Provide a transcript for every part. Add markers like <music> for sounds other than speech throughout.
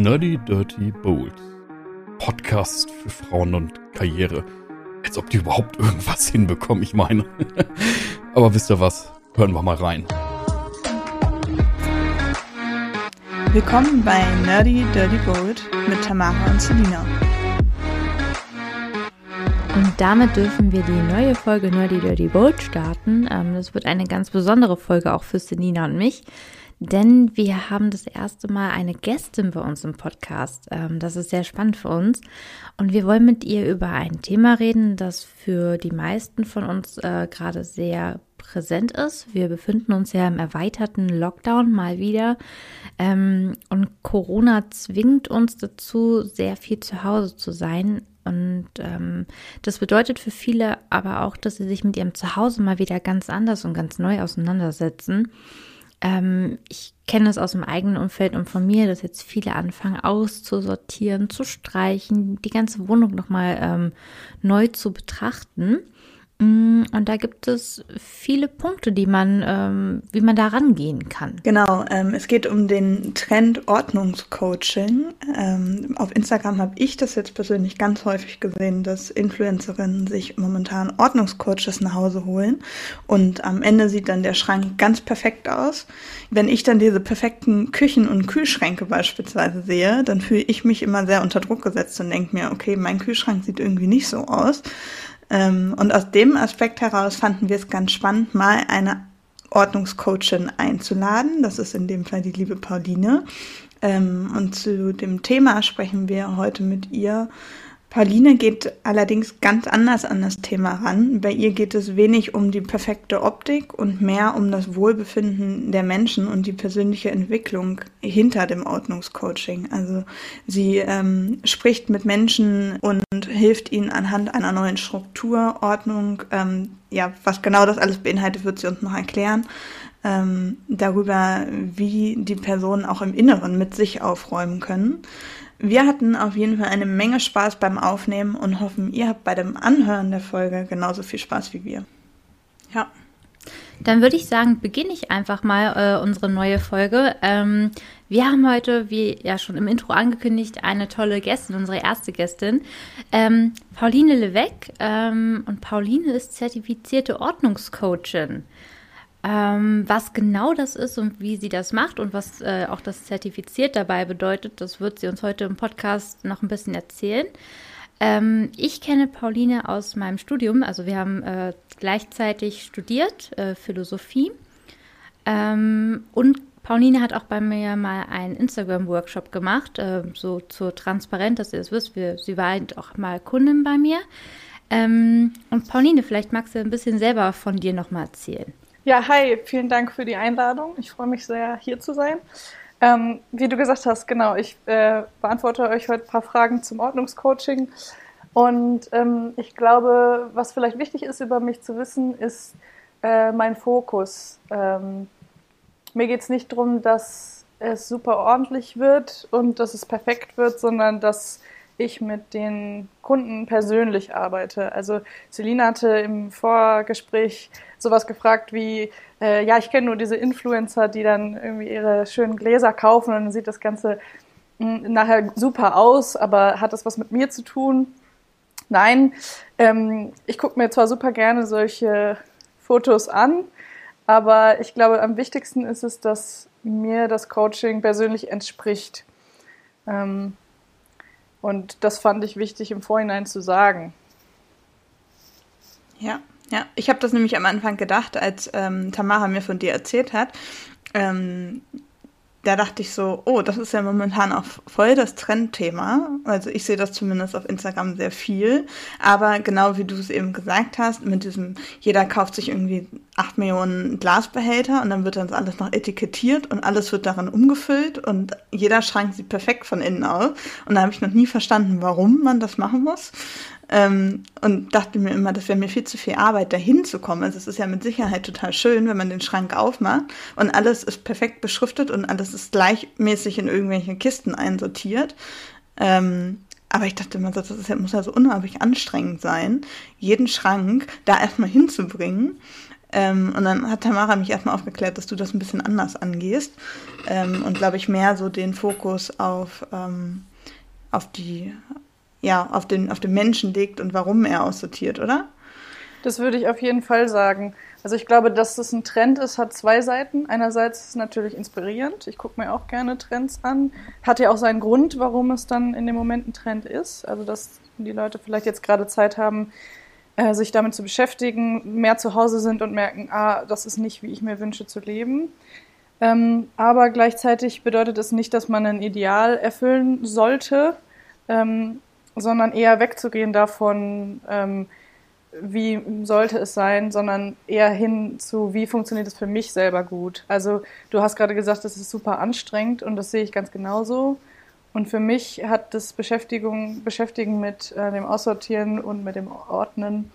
Nerdy Dirty Bold. Podcast für Frauen und Karriere. Als ob die überhaupt irgendwas hinbekommen, ich meine. <laughs> Aber wisst ihr was? Hören wir mal rein. Willkommen bei Nerdy Dirty Bold mit Tamara und Selina. Und damit dürfen wir die neue Folge Nerdy Dirty Bold starten. Ähm, das wird eine ganz besondere Folge auch für Selina und mich denn wir haben das erste Mal eine Gästin bei uns im Podcast. Ähm, das ist sehr spannend für uns und wir wollen mit ihr über ein Thema reden, das für die meisten von uns äh, gerade sehr präsent ist. Wir befinden uns ja im erweiterten Lockdown mal wieder ähm, und Corona zwingt uns dazu, sehr viel zu Hause zu sein. Und ähm, das bedeutet für viele aber auch, dass sie sich mit ihrem Zuhause mal wieder ganz anders und ganz neu auseinandersetzen. Ähm, ich kenne es aus dem eigenen Umfeld und von mir, dass jetzt viele anfangen auszusortieren, zu streichen, die ganze Wohnung nochmal ähm, neu zu betrachten. Mm, und da gibt es viele Punkte, die man, ähm, wie man da rangehen kann. Genau, ähm, es geht um den Trend Ordnungscoaching. Ähm, auf Instagram habe ich das jetzt persönlich ganz häufig gesehen, dass Influencerinnen sich momentan Ordnungscoaches nach Hause holen und am Ende sieht dann der Schrank ganz perfekt aus. Wenn ich dann diese perfekten Küchen und Kühlschränke beispielsweise sehe, dann fühle ich mich immer sehr unter Druck gesetzt und denke mir, okay, mein Kühlschrank sieht irgendwie nicht so aus. Ähm, und aus dem Aspekt heraus fanden wir es ganz spannend, mal eine Ordnungscoachin einzuladen. Das ist in dem Fall die liebe Pauline. Ähm, und zu dem Thema sprechen wir heute mit ihr Pauline geht allerdings ganz anders an das Thema ran. Bei ihr geht es wenig um die perfekte Optik und mehr um das Wohlbefinden der Menschen und die persönliche Entwicklung hinter dem Ordnungscoaching. Also sie ähm, spricht mit Menschen und hilft ihnen anhand einer neuen Struktur, Ordnung, ähm, ja, was genau das alles beinhaltet, wird sie uns noch erklären. Ähm, darüber, wie die Personen auch im Inneren mit sich aufräumen können. Wir hatten auf jeden Fall eine Menge Spaß beim Aufnehmen und hoffen, ihr habt bei dem Anhören der Folge genauso viel Spaß wie wir. Ja. Dann würde ich sagen, beginne ich einfach mal äh, unsere neue Folge. Ähm, wir haben heute, wie ja schon im Intro angekündigt, eine tolle Gästin, unsere erste Gästin, ähm, Pauline Levesque. Ähm, und Pauline ist zertifizierte Ordnungscoachin. Ähm, was genau das ist und wie sie das macht und was äh, auch das Zertifiziert dabei bedeutet, das wird sie uns heute im Podcast noch ein bisschen erzählen. Ähm, ich kenne Pauline aus meinem Studium, also wir haben äh, gleichzeitig studiert, äh, Philosophie. Ähm, und Pauline hat auch bei mir mal einen Instagram-Workshop gemacht, äh, so zur Transparenz, dass ihr es wisst. Wir, sie war halt auch mal Kundin bei mir. Ähm, und Pauline, vielleicht magst du ein bisschen selber von dir nochmal erzählen. Ja, hi, vielen Dank für die Einladung. Ich freue mich sehr, hier zu sein. Ähm, wie du gesagt hast, genau, ich äh, beantworte euch heute ein paar Fragen zum Ordnungscoaching. Und ähm, ich glaube, was vielleicht wichtig ist, über mich zu wissen, ist äh, mein Fokus. Ähm, mir geht es nicht darum, dass es super ordentlich wird und dass es perfekt wird, sondern dass ich mit den Kunden persönlich arbeite. Also Selina hatte im Vorgespräch sowas gefragt wie, äh, ja, ich kenne nur diese Influencer, die dann irgendwie ihre schönen Gläser kaufen und dann sieht das Ganze hm, nachher super aus, aber hat das was mit mir zu tun? Nein, ähm, ich gucke mir zwar super gerne solche Fotos an, aber ich glaube, am wichtigsten ist es, dass mir das Coaching persönlich entspricht. Ähm, und das fand ich wichtig im Vorhinein zu sagen. Ja, ja. Ich habe das nämlich am Anfang gedacht, als ähm, Tamara mir von dir erzählt hat. Ähm, da dachte ich so, oh, das ist ja momentan auch voll das Trendthema. Also ich sehe das zumindest auf Instagram sehr viel. Aber genau wie du es eben gesagt hast, mit diesem, jeder kauft sich irgendwie acht Millionen Glasbehälter und dann wird dann alles noch etikettiert und alles wird darin umgefüllt und jeder Schrank sieht perfekt von innen aus. Und da habe ich noch nie verstanden, warum man das machen muss. Ähm, und dachte mir immer, das wäre mir viel zu viel Arbeit, dahin zu kommen. Also es ist ja mit Sicherheit total schön, wenn man den Schrank aufmacht und alles ist perfekt beschriftet und alles ist gleichmäßig in irgendwelche Kisten einsortiert. Ähm, aber ich dachte immer, das muss ja so unheimlich anstrengend sein, jeden Schrank da erstmal hinzubringen Ähm, und dann hat Tamara mich erstmal aufgeklärt, dass du das ein bisschen anders angehst ähm, und glaube ich mehr so den Fokus auf, ähm, auf die, ja, auf den, auf den Menschen legt und warum er aussortiert, oder? Das würde ich auf jeden Fall sagen. Also ich glaube, dass das ein Trend ist, hat zwei Seiten. Einerseits ist es natürlich inspirierend. Ich gucke mir auch gerne Trends an. Hat ja auch seinen Grund, warum es dann in dem Moment ein Trend ist. Also dass die Leute vielleicht jetzt gerade Zeit haben, äh, sich damit zu beschäftigen, mehr zu Hause sind und merken, ah, das ist nicht, wie ich mir wünsche zu leben. Ähm, aber gleichzeitig bedeutet es nicht, dass man ein Ideal erfüllen sollte, ähm, sondern eher wegzugehen davon, ähm, wie sollte es sein, sondern eher hin zu, wie funktioniert es für mich selber gut. Also du hast gerade gesagt, das ist super anstrengend und das sehe ich ganz genauso. Und für mich hat das Beschäftigung, Beschäftigen mit äh, dem Aussortieren und mit dem Ordnen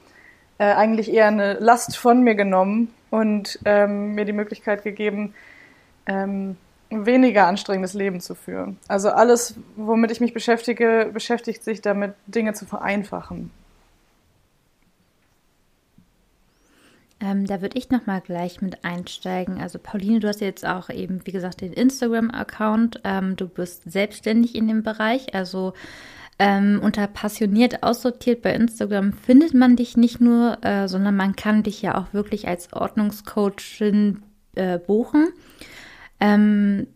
äh, eigentlich eher eine Last von mir genommen und ähm, mir die Möglichkeit gegeben, ähm, weniger anstrengendes Leben zu führen. Also alles, womit ich mich beschäftige, beschäftigt sich damit, Dinge zu vereinfachen. Ähm, da würde ich nochmal gleich mit einsteigen. Also Pauline, du hast jetzt auch eben, wie gesagt, den Instagram-Account. Ähm, du bist selbstständig in dem Bereich. Also ähm, unter passioniert aussortiert bei Instagram findet man dich nicht nur, äh, sondern man kann dich ja auch wirklich als Ordnungscoachin äh, buchen. Ähm,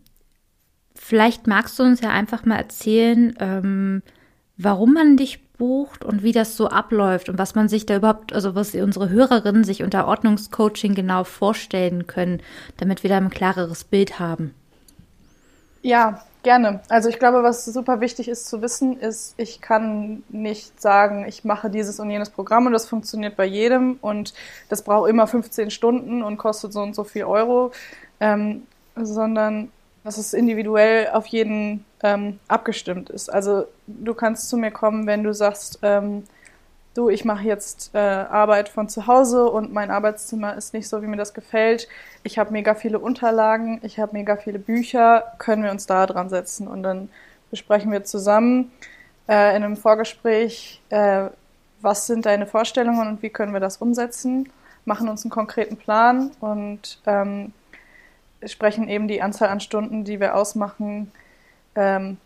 vielleicht magst du uns ja einfach mal erzählen, ähm, warum man dich bucht und wie das so abläuft und was man sich da überhaupt, also was unsere Hörerinnen sich unter Ordnungscoaching genau vorstellen können, damit wir da ein klareres Bild haben. Ja, gerne. Also ich glaube, was super wichtig ist zu wissen, ist, ich kann nicht sagen, ich mache dieses und jenes Programm und das funktioniert bei jedem und das braucht immer 15 Stunden und kostet so und so viel Euro, ähm, sondern dass es individuell auf jeden ähm, abgestimmt ist. Also du kannst zu mir kommen, wenn du sagst, ähm, du, ich mache jetzt äh, Arbeit von zu Hause und mein Arbeitszimmer ist nicht so, wie mir das gefällt. Ich habe mega viele Unterlagen, ich habe mega viele Bücher, können wir uns da dran setzen und dann besprechen wir zusammen äh, in einem Vorgespräch, äh, was sind deine Vorstellungen und wie können wir das umsetzen, machen uns einen konkreten Plan und ähm, sprechen eben die Anzahl an Stunden, die wir ausmachen, ähm,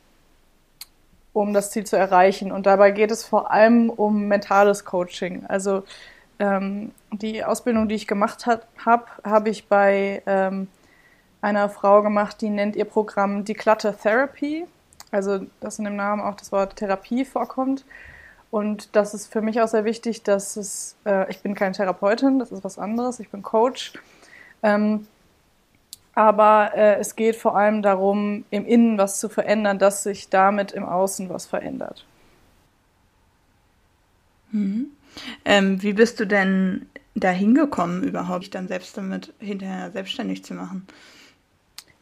um das Ziel zu erreichen. Und dabei geht es vor allem um mentales Coaching. Also ähm, die Ausbildung, die ich gemacht habe, habe hab ich bei ähm, einer Frau gemacht, die nennt ihr Programm Declutter Therapy. Also dass in dem Namen auch das Wort Therapie vorkommt. Und das ist für mich auch sehr wichtig, dass es, äh, ich bin keine Therapeutin, das ist was anderes, ich bin Coach. Ähm, aber äh, es geht vor allem darum, im Innen was zu verändern, dass sich damit im Außen was verändert. Mhm. Ähm, wie bist du denn da hingekommen, überhaupt dich dann selbst damit hinterher selbstständig zu machen?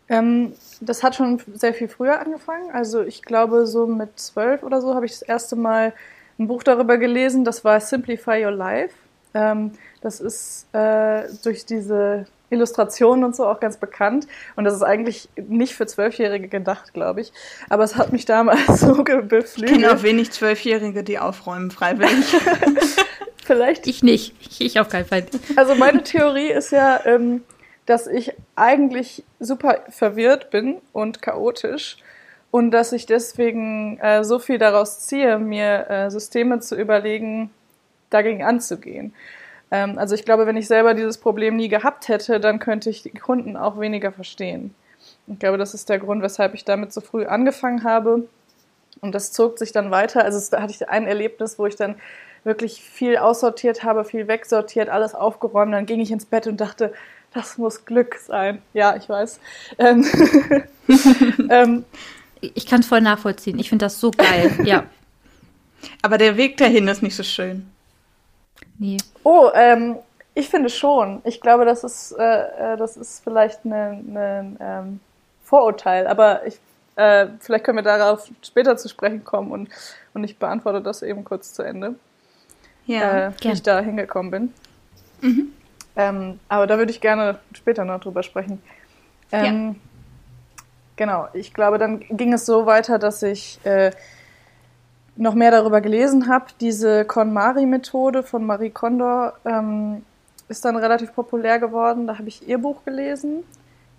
Ähm, das hat schon sehr viel früher angefangen. Also ich glaube, so mit zwölf oder so habe ich das erste Mal ein Buch darüber gelesen. Das war Simplify Your Life. Ähm, das ist äh, durch diese Illustrationen und so auch ganz bekannt. Und das ist eigentlich nicht für Zwölfjährige gedacht, glaube ich. Aber es hat mich damals <laughs> so beflügelt. Ich kenne auch wenig Zwölfjährige, die aufräumen freiwillig. <laughs> Vielleicht. Ich nicht. Ich auf keinen Fall. Also meine Theorie ist ja, ähm, dass ich eigentlich super verwirrt bin und chaotisch und dass ich deswegen äh, so viel daraus ziehe, mir äh, Systeme zu überlegen, dagegen anzugehen. Ähm, also ich glaube, wenn ich selber dieses Problem nie gehabt hätte, dann könnte ich die Kunden auch weniger verstehen. Ich glaube, das ist der Grund, weshalb ich damit so früh angefangen habe. Und das zog sich dann weiter. Also da hatte ich ein Erlebnis, wo ich dann wirklich viel aussortiert habe, viel wegsortiert, alles aufgeräumt. Dann ging ich ins Bett und dachte, das muss Glück sein. Ja, ich weiß. Ähm, <laughs> <laughs> ähm, ich kann es voll nachvollziehen. Ich finde das so geil. ja. <laughs> Aber der Weg dahin ist nicht so schön. Nee. Oh, ähm, ich finde schon. Ich glaube, das ist, äh, äh das ist vielleicht ein ne, ähm, Vorurteil, aber ich, äh, vielleicht können wir darauf später zu sprechen kommen und, und ich beantworte das eben kurz zu Ende. Ja, äh, wie ich da hingekommen bin. Mhm. Ähm, aber da würde ich gerne später noch drüber sprechen. Ähm, ja. Genau, ich glaube, dann ging es so weiter, dass ich äh, noch mehr darüber gelesen habe, diese KonMari-Methode von Marie Kondo ähm, ist dann relativ populär geworden. Da habe ich ihr Buch gelesen.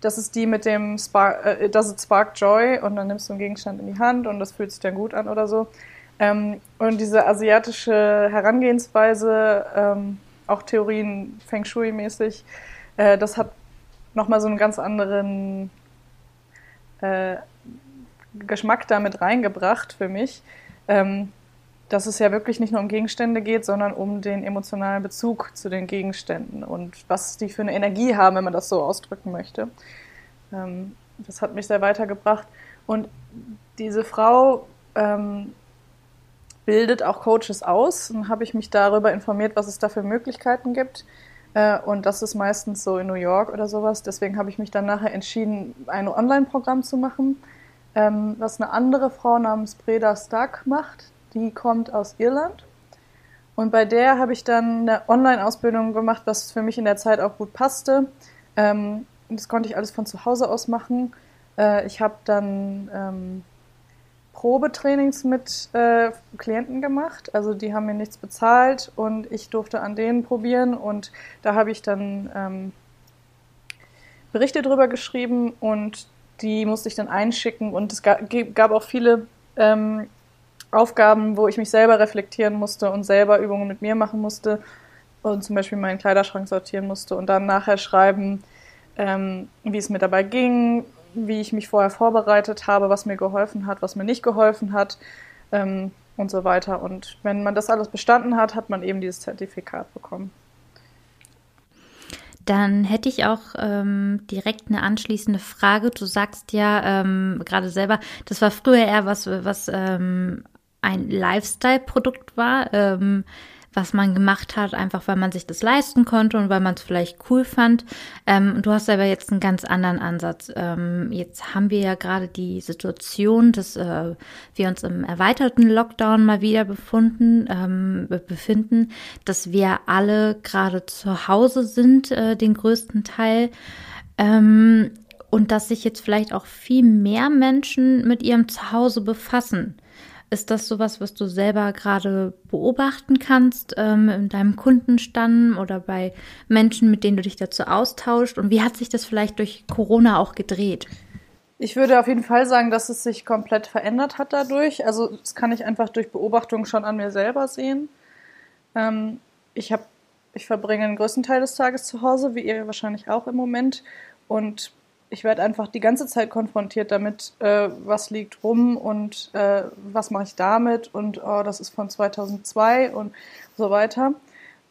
Das ist die mit dem Spark, äh, Does it Spark Joy? Und dann nimmst du einen Gegenstand in die Hand und das fühlt sich dann gut an oder so. Ähm, und diese asiatische Herangehensweise, ähm, auch Theorien Feng Shui-mäßig, äh, das hat nochmal so einen ganz anderen äh, Geschmack damit reingebracht für mich. Ähm, dass es ja wirklich nicht nur um Gegenstände geht, sondern um den emotionalen Bezug zu den Gegenständen und was die für eine Energie haben, wenn man das so ausdrücken möchte. Ähm, das hat mich sehr weitergebracht. Und diese Frau ähm, bildet auch Coaches aus. Dann habe ich mich darüber informiert, was es da für Möglichkeiten gibt. Äh, und das ist meistens so in New York oder sowas. Deswegen habe ich mich dann nachher entschieden, ein Online-Programm zu machen, ähm, was eine andere Frau namens Breda Stark macht die kommt aus Irland. Und bei der habe ich dann eine Online-Ausbildung gemacht, was für mich in der Zeit auch gut passte. Ähm, das konnte ich alles von zu Hause aus machen. Äh, ich habe dann ähm, Probetrainings mit äh, Klienten gemacht. Also die haben mir nichts bezahlt und ich durfte an denen probieren. Und da habe ich dann ähm, Berichte drüber geschrieben und die musste ich dann einschicken. Und es gab, auch viele ähm, Aufgaben, wo ich mich selber reflektieren musste und selber Übungen mit mir machen musste und zum Beispiel meinen Kleiderschrank sortieren musste und dann nachher schreiben, ähm, wie es mir dabei ging, wie ich mich vorher vorbereitet habe, was mir geholfen hat, was mir nicht geholfen hat ähm, und so weiter. Und wenn man das alles bestanden hat, hat man eben dieses Zertifikat bekommen. Dann hätte ich auch ähm, direkt eine anschließende Frage. Du sagst ja ähm, gerade selber, das war früher eher was, was ähm, ein Lifestyle-Produkt war, ähm, was man gemacht hat, einfach weil man sich das leisten konnte und weil man es vielleicht cool fand. Ähm, du hast aber jetzt einen ganz anderen Ansatz. Ähm, jetzt haben wir ja gerade die Situation, dass äh, wir uns im erweiterten Lockdown mal wieder befunden, ähm, befinden, dass wir alle gerade zu Hause sind, äh, den größten Teil. Ähm, und dass sich jetzt vielleicht auch viel mehr Menschen mit ihrem Zuhause befassen. Ist das sowas, was du selber gerade beobachten kannst ähm, in deinem Kundenstamm oder bei Menschen, mit denen du dich dazu austauscht? Und wie hat sich das vielleicht durch Corona auch gedreht? Ich würde auf jeden Fall sagen, dass es sich komplett verändert hat dadurch. Also das kann ich einfach durch Beobachtung schon an mir selber sehen. Ähm, ich habe, ich verbringe den größten Teil des Tages zu Hause, wie ihr wahrscheinlich auch im Moment. Und ich werde einfach die ganze Zeit konfrontiert damit, äh, was liegt rum und äh, was mache ich damit und oh, das ist von 2002 und so weiter.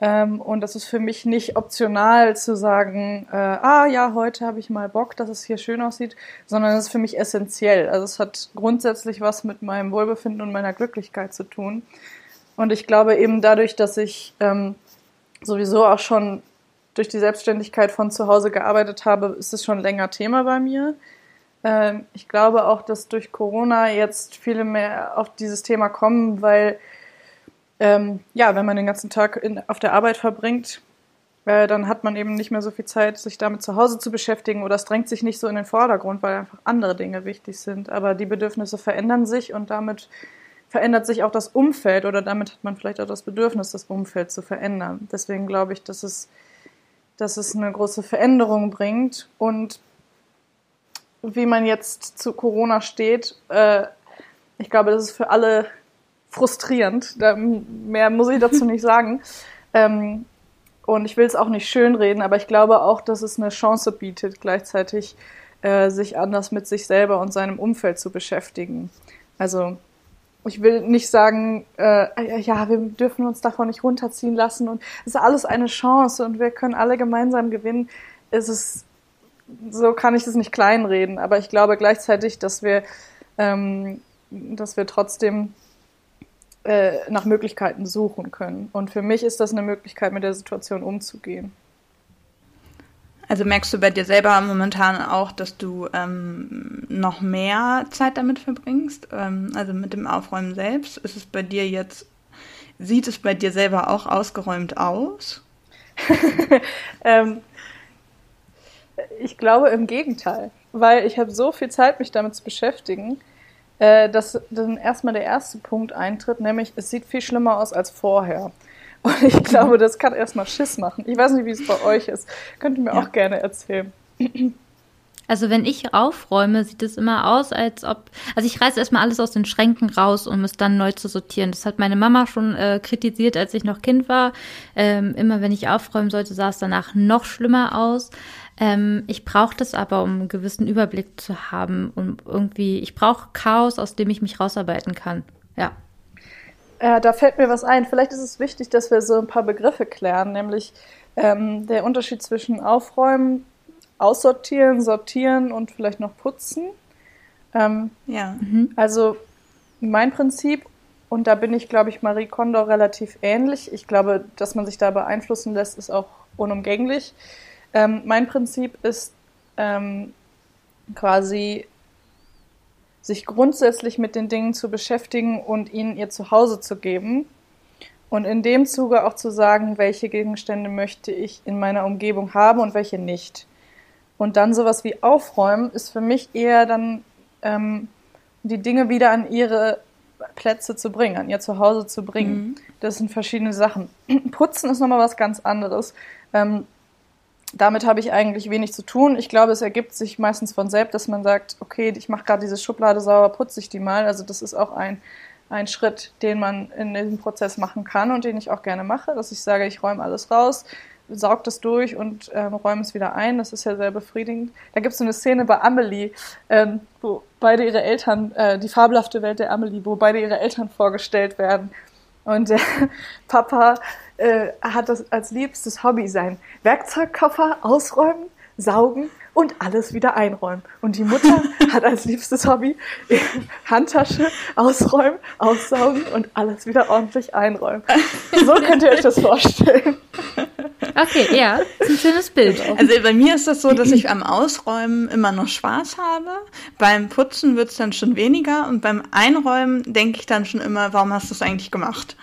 Ähm, und das ist für mich nicht optional zu sagen, äh, ah ja, heute habe ich mal Bock, dass es hier schön aussieht, sondern es ist für mich essentiell. Also es hat grundsätzlich was mit meinem Wohlbefinden und meiner Glücklichkeit zu tun. Und ich glaube eben dadurch, dass ich ähm, sowieso auch schon durch die Selbstständigkeit von zu Hause gearbeitet habe, ist es schon länger Thema bei mir. Ähm, ich glaube auch, dass durch Corona jetzt viele mehr auf dieses Thema kommen, weil ähm, ja, wenn man den ganzen Tag in, auf der Arbeit verbringt, äh, dann hat man eben nicht mehr so viel Zeit, sich damit zu Hause zu beschäftigen oder es drängt sich nicht so in den Vordergrund, weil einfach andere Dinge wichtig sind. Aber die Bedürfnisse verändern sich und damit verändert sich auch das Umfeld oder damit hat man vielleicht auch das Bedürfnis, das Umfeld zu verändern. Deswegen glaube ich, dass es dass es eine große Veränderung bringt. Und wie man jetzt zu Corona steht, äh, ich glaube, das ist für alle frustrierend. Da, mehr muss ich dazu nicht sagen. <laughs> Ähm, und ich will es auch nicht schönreden, aber ich glaube auch, dass es eine Chance bietet, gleichzeitig äh, sich anders mit sich selber und seinem Umfeld zu beschäftigen. Also ich will nicht sagen, äh, ja, wir dürfen uns davon nicht runterziehen lassen und es ist alles eine Chance und wir können alle gemeinsam gewinnen. Es ist, so kann ich das nicht kleinreden, aber ich glaube gleichzeitig, dass wir, ähm, dass wir trotzdem äh, nach Möglichkeiten suchen können. Und für mich ist das eine Möglichkeit, mit der Situation umzugehen. Also merkst du bei dir selber momentan auch, dass du ähm, noch mehr Zeit damit verbringst? Ähm, also mit dem Aufräumen selbst? Ist es bei dir jetzt, sieht es bei dir selber auch ausgeräumt aus? <laughs> ähm, ich glaube im Gegenteil, weil ich habe so viel Zeit, mich damit zu beschäftigen, äh, dass dann erstmal der erste Punkt eintritt, nämlich es sieht viel schlimmer aus als vorher. Und ich glaube, das kann erstmal Schiss machen. Ich weiß nicht, wie es bei euch ist. Könnt ihr mir ja. auch gerne erzählen. Also wenn ich aufräume, sieht es immer aus, als ob. Also ich reiße erstmal alles aus den Schränken raus, um es dann neu zu sortieren. Das hat meine Mama schon äh, kritisiert, als ich noch Kind war. Ähm, immer wenn ich aufräumen sollte, sah es danach noch schlimmer aus. Ähm, ich brauche das aber, um einen gewissen Überblick zu haben. Um irgendwie, ich brauche Chaos, aus dem ich mich rausarbeiten kann. Ja. Äh, da fällt mir was ein. Vielleicht ist es wichtig, dass wir so ein paar Begriffe klären, nämlich ähm, der Unterschied zwischen Aufräumen, Aussortieren, Sortieren und vielleicht noch Putzen. Ähm, ja. Mhm. Also mein Prinzip, und da bin ich, glaube ich, Marie Kondo relativ ähnlich. Ich glaube, dass man sich da beeinflussen lässt, ist auch unumgänglich. Ähm, mein Prinzip ist ähm, quasi sich grundsätzlich mit den Dingen zu beschäftigen und ihnen ihr Zuhause zu geben. Und in dem Zuge auch zu sagen, welche Gegenstände möchte ich in meiner Umgebung haben und welche nicht. Und dann sowas wie aufräumen ist für mich eher dann ähm, die Dinge wieder an ihre Plätze zu bringen, an ihr Zuhause zu bringen. Mhm. Das sind verschiedene Sachen. <clears throat> Putzen ist nochmal was ganz anderes. Ähm, damit habe ich eigentlich wenig zu tun. Ich glaube, es ergibt sich meistens von selbst, dass man sagt, okay, ich mache gerade diese Schublade sauber, putze ich die mal. Also das ist auch ein, ein Schritt, den man in diesem Prozess machen kann und den ich auch gerne mache, dass ich sage, ich räume alles raus, sauge das durch und ähm, räume es wieder ein. Das ist ja sehr befriedigend. Da gibt es so eine Szene bei Amelie, ähm, wo beide ihre Eltern, äh, die fabelhafte Welt der Amelie, wo beide ihre Eltern vorgestellt werden. Und der <laughs> Papa äh, hat das als liebstes Hobby sein Werkzeugkoffer ausräumen, saugen und alles wieder einräumen. Und die Mutter <laughs> hat als liebstes Hobby <laughs> Handtasche ausräumen, aussaugen und alles wieder ordentlich einräumen. So könnt ihr euch das vorstellen. Okay, ja, ist ein schönes Bild. <laughs> Also bei mir ist das so, dass ich am Ausräumen immer noch Spaß habe. Beim Putzen wird es dann schon weniger und beim Einräumen denke ich dann schon immer, warum hast du es eigentlich gemacht?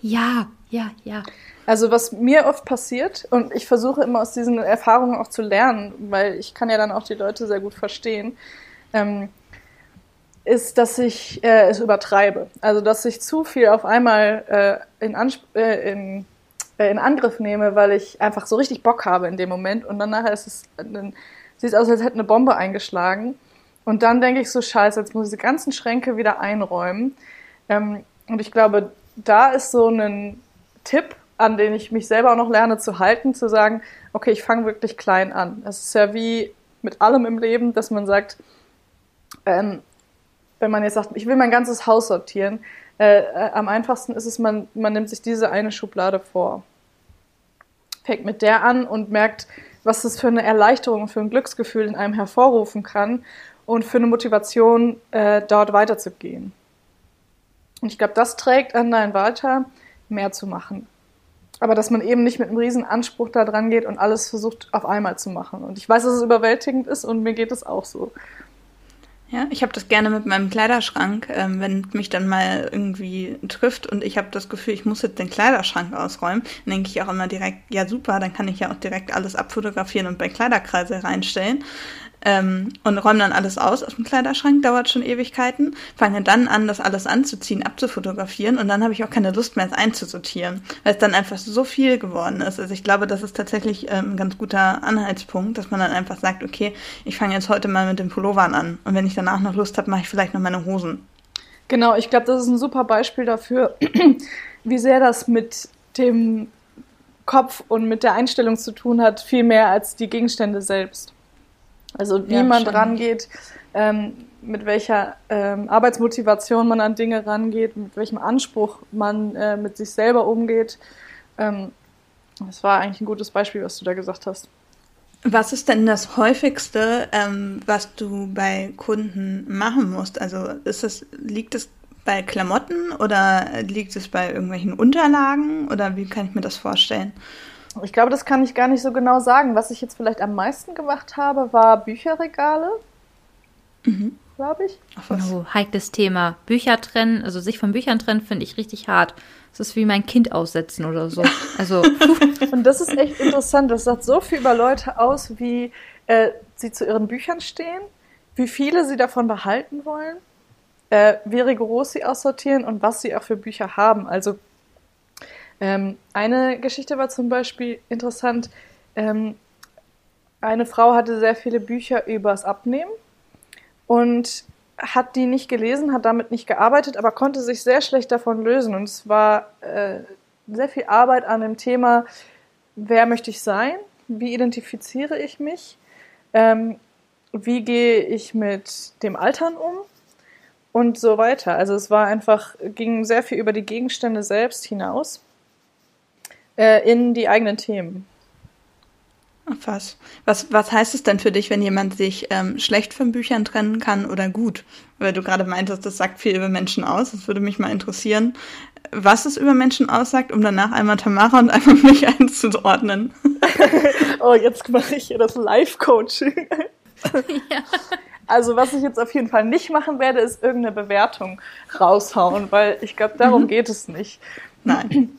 Ja, ja, ja. Also was mir oft passiert, und ich versuche immer aus diesen Erfahrungen auch zu lernen, weil ich kann ja dann auch die Leute sehr gut verstehen, ähm, ist, dass ich äh, es übertreibe. Also dass ich zu viel auf einmal äh, in, Ansp äh, in, äh, in Angriff nehme, weil ich einfach so richtig Bock habe in dem Moment. Und dann nachher ist es, dann sieht es aus, als hätte eine Bombe eingeschlagen. Und dann denke ich so, scheiße, jetzt muss ich die ganzen Schränke wieder einräumen. Ähm, und ich glaube, da ist so ein Tipp, an den ich mich selber auch noch lerne zu halten, zu sagen, okay, ich fange wirklich klein an. Es ist ja wie mit allem im Leben, dass man sagt, ähm, wenn man jetzt sagt, ich will mein ganzes Haus sortieren, äh, äh, am einfachsten ist es, man, man nimmt sich diese eine Schublade vor, fängt mit der an und merkt, was das für eine Erleichterung, für ein Glücksgefühl in einem hervorrufen kann und für eine Motivation, äh, dort weiterzugehen. Und ich glaube, das trägt an dein weiter, mehr zu machen. Aber dass man eben nicht mit einem riesen Anspruch da dran geht und alles versucht auf einmal zu machen. Und ich weiß, dass es überwältigend ist und mir geht es auch so. Ja, ich habe das gerne mit meinem Kleiderschrank, ähm, wenn mich dann mal irgendwie trifft und ich habe das Gefühl, ich muss jetzt den Kleiderschrank ausräumen, denke ich auch immer direkt, ja super, dann kann ich ja auch direkt alles abfotografieren und bei Kleiderkreise reinstellen ähm, und räume dann alles aus aus dem Kleiderschrank, dauert schon Ewigkeiten, fange dann an, das alles anzuziehen, abzufotografieren und dann habe ich auch keine Lust mehr, es einzusortieren, weil es dann einfach so viel geworden ist. Also ich glaube, das ist tatsächlich ähm, ein ganz guter Anhaltspunkt, dass man dann einfach sagt, okay, ich fange jetzt heute mal mit den Pullovern an und wenn ich danach noch Lust habe, mache ich vielleicht noch meine Hosen. Genau, ich glaube, das ist ein super Beispiel dafür, <clears throat> wie sehr das mit dem Kopf und mit der Einstellung zu tun hat, viel mehr als die Gegenstände selbst. Also wie ja, man dran geht, ähm, mit welcher ähm, Arbeitsmotivation man an Dinge rangeht, mit welchem Anspruch man äh, mit sich selber umgeht. Ähm, das war eigentlich ein gutes Beispiel, was du da gesagt hast. Was ist denn das häufigste, ähm, was du bei Kunden machen musst? Also ist es, liegt es bei Klamotten oder liegt es bei irgendwelchen Unterlagen oder wie kann ich mir das vorstellen? Ich glaube, das kann ich gar nicht so genau sagen. Was ich jetzt vielleicht am meisten gemacht habe, war Bücherregale. Mhm. Glaube ich. Oh, heikles Thema. Bücher trennen, also sich von Büchern trennen, finde ich richtig hart. Das ist wie mein Kind aussetzen oder so. <laughs> Also. <laughs> Und das ist echt interessant. Das sagt so viel über Leute aus, wie äh, sie zu ihren Büchern stehen, wie viele sie davon behalten wollen, äh, wie rigoros sie aussortieren und was sie auch für Bücher haben. Also Ähm, eine Geschichte war zum Beispiel interessant. Ähm, eine Frau hatte sehr viele Bücher übers Abnehmen und hat die nicht gelesen, hat damit nicht gearbeitet, aber konnte sich sehr schlecht davon lösen. Und es war äh, sehr viel Arbeit an dem Thema, wer möchte ich sein, wie identifiziere ich mich, ähm, wie gehe ich mit dem Altern um und so weiter. Also es war einfach, ging sehr viel über die Gegenstände selbst hinaus äh, in die eigenen Themen. Was? was? Was heißt es denn für dich, wenn jemand sich ähm, schlecht von Büchern trennen kann oder gut? Weil du gerade meintest, das sagt viel über Menschen aus. Das würde mich mal interessieren, was es über Menschen aussagt, um danach einmal Tamara und einmal <laughs> mich einzuordnen. <laughs> oh, jetzt mache ich hier das Live-Coaching. <laughs> ja. Also was ich jetzt auf jeden Fall nicht machen werde, ist irgendeine Bewertung raushauen, weil ich glaube, darum mhm. geht es nicht. Nein.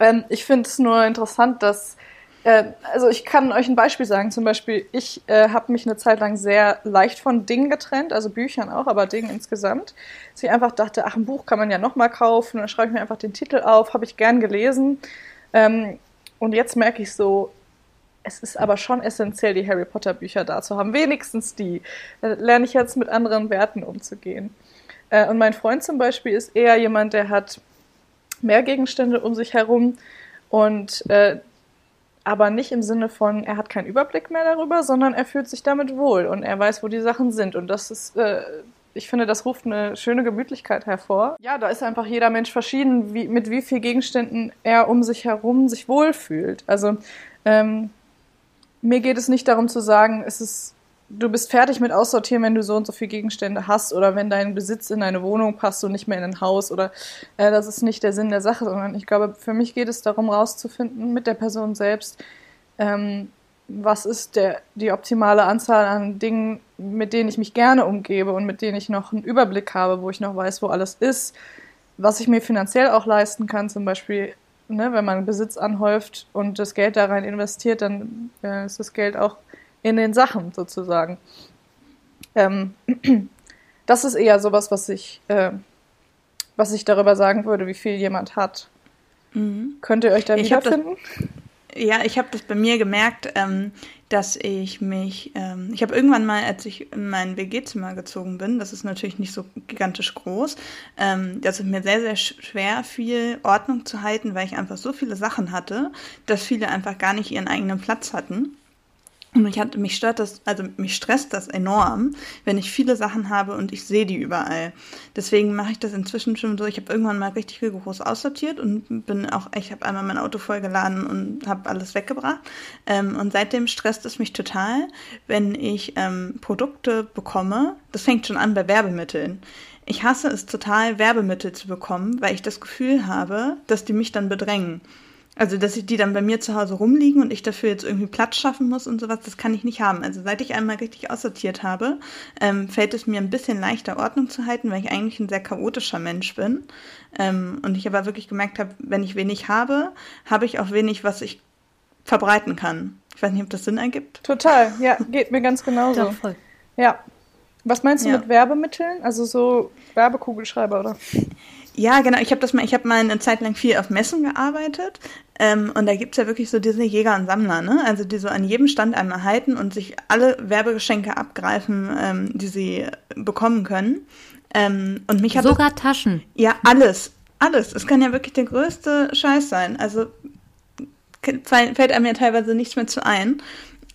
Ähm, ich finde es nur interessant, dass äh, also ich kann euch ein Beispiel sagen. Zum Beispiel, ich äh, habe mich eine Zeit lang sehr leicht von Dingen getrennt, also Büchern auch, aber Dingen insgesamt. Dass ich einfach dachte, ach, ein Buch kann man ja nochmal kaufen, dann schreibe ich mir einfach den Titel auf, habe ich gern gelesen. Ähm, und jetzt merke ich so, es ist aber schon essentiell, die Harry Potter Bücher da zu haben. Wenigstens die. Da lerne ich jetzt mit anderen Werten umzugehen. Äh, und mein Freund zum Beispiel ist eher jemand, der hat mehr Gegenstände um sich herum und äh, aber nicht im Sinne von, er hat keinen Überblick mehr darüber, sondern er fühlt sich damit wohl und er weiß, wo die Sachen sind. Und das ist, äh, ich finde, das ruft eine schöne Gemütlichkeit hervor. Ja, da ist einfach jeder Mensch verschieden, wie, mit wie vielen Gegenständen er um sich herum sich wohlfühlt. Also ähm, mir geht es nicht darum zu sagen, es ist, du bist fertig mit Aussortieren, wenn du so und so viele Gegenstände hast oder wenn dein Besitz in deine Wohnung passt und nicht mehr in ein Haus oder äh, das ist nicht der Sinn der Sache, sondern ich glaube, für mich geht es darum, rauszufinden mit der Person selbst, ähm, was ist der, die optimale Anzahl an Dingen, mit denen ich mich gerne umgebe und mit denen ich noch einen Überblick habe, wo ich noch weiß, wo alles ist, was ich mir finanziell auch leisten kann, zum Beispiel, ne, wenn man Besitz anhäuft und das Geld da rein investiert, dann äh, ist das Geld auch in den Sachen sozusagen. Ähm, <clears throat> das ist eher sowas, was ich, äh, was ich darüber sagen würde, wie viel jemand hat. Mhm. Könnt ihr euch da wiederfinden? Ja, ich habe das bei mir gemerkt, ähm, dass ich mich, ähm, ich habe irgendwann mal, als ich in mein WG-Zimmer gezogen bin, das ist natürlich nicht so gigantisch groß, ähm, dass es mir sehr, sehr schwer fiel, Ordnung zu halten, weil ich einfach so viele Sachen hatte, dass viele einfach gar nicht ihren eigenen Platz hatten. Und mich, hat, mich stört das, also mich stresst das enorm, wenn ich viele Sachen habe und ich sehe die überall. Deswegen mache ich das inzwischen schon so. Ich habe irgendwann mal richtig groß aussortiert und bin auch, ich habe einmal mein Auto vollgeladen und habe alles weggebracht. Ähm, und seitdem stresst es mich total, wenn ich ähm, Produkte bekomme. Das fängt schon an bei Werbemitteln. Ich hasse es total, Werbemittel zu bekommen, weil ich das Gefühl habe, dass die mich dann bedrängen. Also, dass ich die dann bei mir zu Hause rumliegen und ich dafür jetzt irgendwie Platz schaffen muss und sowas, das kann ich nicht haben. Also, seit ich einmal richtig aussortiert habe, ähm, fällt es mir ein bisschen leichter, Ordnung zu halten, weil ich eigentlich ein sehr chaotischer Mensch bin. Ähm, und ich aber wirklich gemerkt habe, wenn ich wenig habe, habe ich auch wenig, was ich verbreiten kann. Ich weiß nicht, ob das Sinn ergibt. Total, ja, geht mir ganz genauso. Ja, voll. Ja. Was meinst du ja. mit Werbemitteln? Also so Werbekugelschreiber, oder? Ja, genau. Ich habe das mal, ich habe mal eine Zeit lang viel auf Messen gearbeitet ähm, und da gibt's ja wirklich so diese Jäger und Sammler, ne? Also die so an jedem Stand einmal halten und sich alle Werbegeschenke abgreifen, ähm, die sie bekommen können. Ähm, und mich hat sogar das, Taschen. Ja, alles, alles. Es kann ja wirklich der größte Scheiß sein. Also fällt einem ja teilweise nichts mehr zu ein.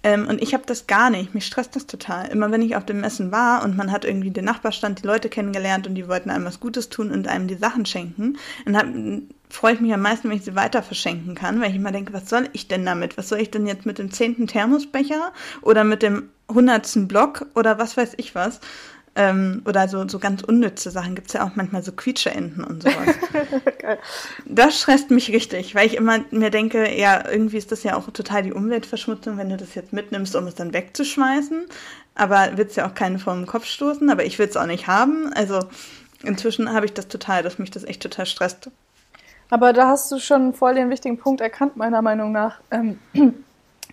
Ähm, und ich habe das gar nicht. Mich stresst das total. Immer wenn ich auf dem Messen war und man hat irgendwie den Nachbarstand, die Leute kennengelernt und die wollten einem was Gutes tun und einem die Sachen schenken, dann freue ich mich am meisten, wenn ich sie weiter verschenken kann, weil ich immer denke, was soll ich denn damit? Was soll ich denn jetzt mit dem zehnten Thermosbecher oder mit dem hundertsten Block oder was weiß ich was? Ähm, oder so, so ganz unnütze Sachen gibt es ja auch manchmal so Quietscheenten und sowas. <laughs> das stresst mich richtig, weil ich immer mir denke, ja, irgendwie ist das ja auch total die Umweltverschmutzung, wenn du das jetzt mitnimmst, um es dann wegzuschmeißen. Aber wird es ja auch keine vor dem Kopf stoßen, aber ich will es auch nicht haben. Also inzwischen habe ich das total, dass mich das echt total stresst. Aber da hast du schon voll den wichtigen Punkt erkannt, meiner Meinung nach. Ähm, <clears throat>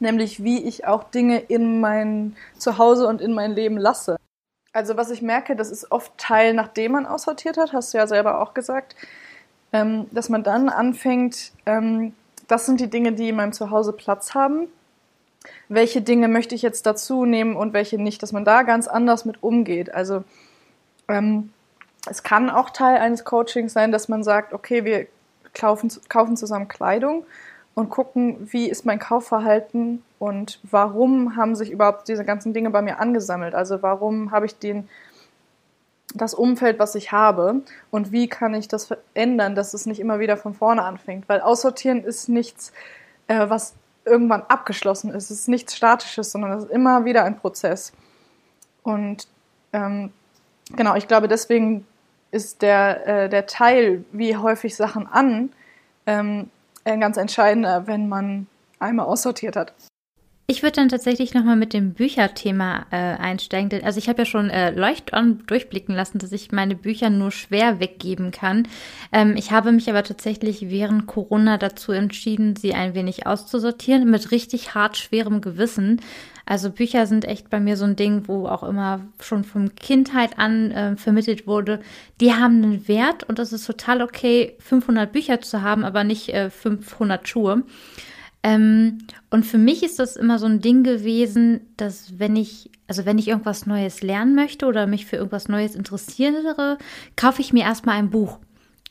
nämlich wie ich auch Dinge in mein Zuhause und in mein Leben lasse. Also was ich merke, das ist oft Teil, nachdem man aussortiert hat, hast du ja selber auch gesagt. ähm, dass man dann anfängt, ähm, das sind die Dinge, die in meinem Zuhause Platz haben. Welche Dinge möchte ich jetzt dazu nehmen und welche nicht, dass man da ganz anders mit umgeht. Also ähm, es kann auch Teil eines Coachings sein, dass man sagt, okay, wir kaufen, kaufen zusammen Kleidung und gucken, wie ist mein Kaufverhalten und warum haben sich überhaupt diese ganzen Dinge bei mir angesammelt. Also warum habe ich den das Umfeld, was ich habe und wie kann ich das verändern, dass es nicht immer wieder von vorne anfängt. Weil Aussortieren ist nichts, äh, was irgendwann abgeschlossen ist. Es ist nichts Statisches, sondern es ist immer wieder ein Prozess. Und ähm, genau, ich glaube, deswegen ist der, äh, der Teil, wie häufig Sachen an, ähm, ein ganz entscheidender, wenn man einmal aussortiert hat. Ich würde dann tatsächlich nochmal mit dem Bücherthema äh, einsteigen, denn also ich habe ja schon äh, leuchtern durchblicken lassen, dass ich meine Bücher nur schwer weggeben kann. Ähm, ich habe mich aber tatsächlich während Corona dazu entschieden, sie ein wenig auszusortieren, mit richtig hart schwerem Gewissen. Also Bücher sind echt bei mir so ein Ding, wo auch immer schon von Kindheit an äh, vermittelt wurde, die haben einen Wert und das ist total okay, 500 Bücher zu haben, aber nicht äh, 500 Schuhe. Ähm, und für mich ist das immer so ein Ding gewesen, dass wenn ich, also wenn ich irgendwas Neues lernen möchte oder mich für irgendwas Neues interessiere, kaufe ich mir erstmal ein Buch.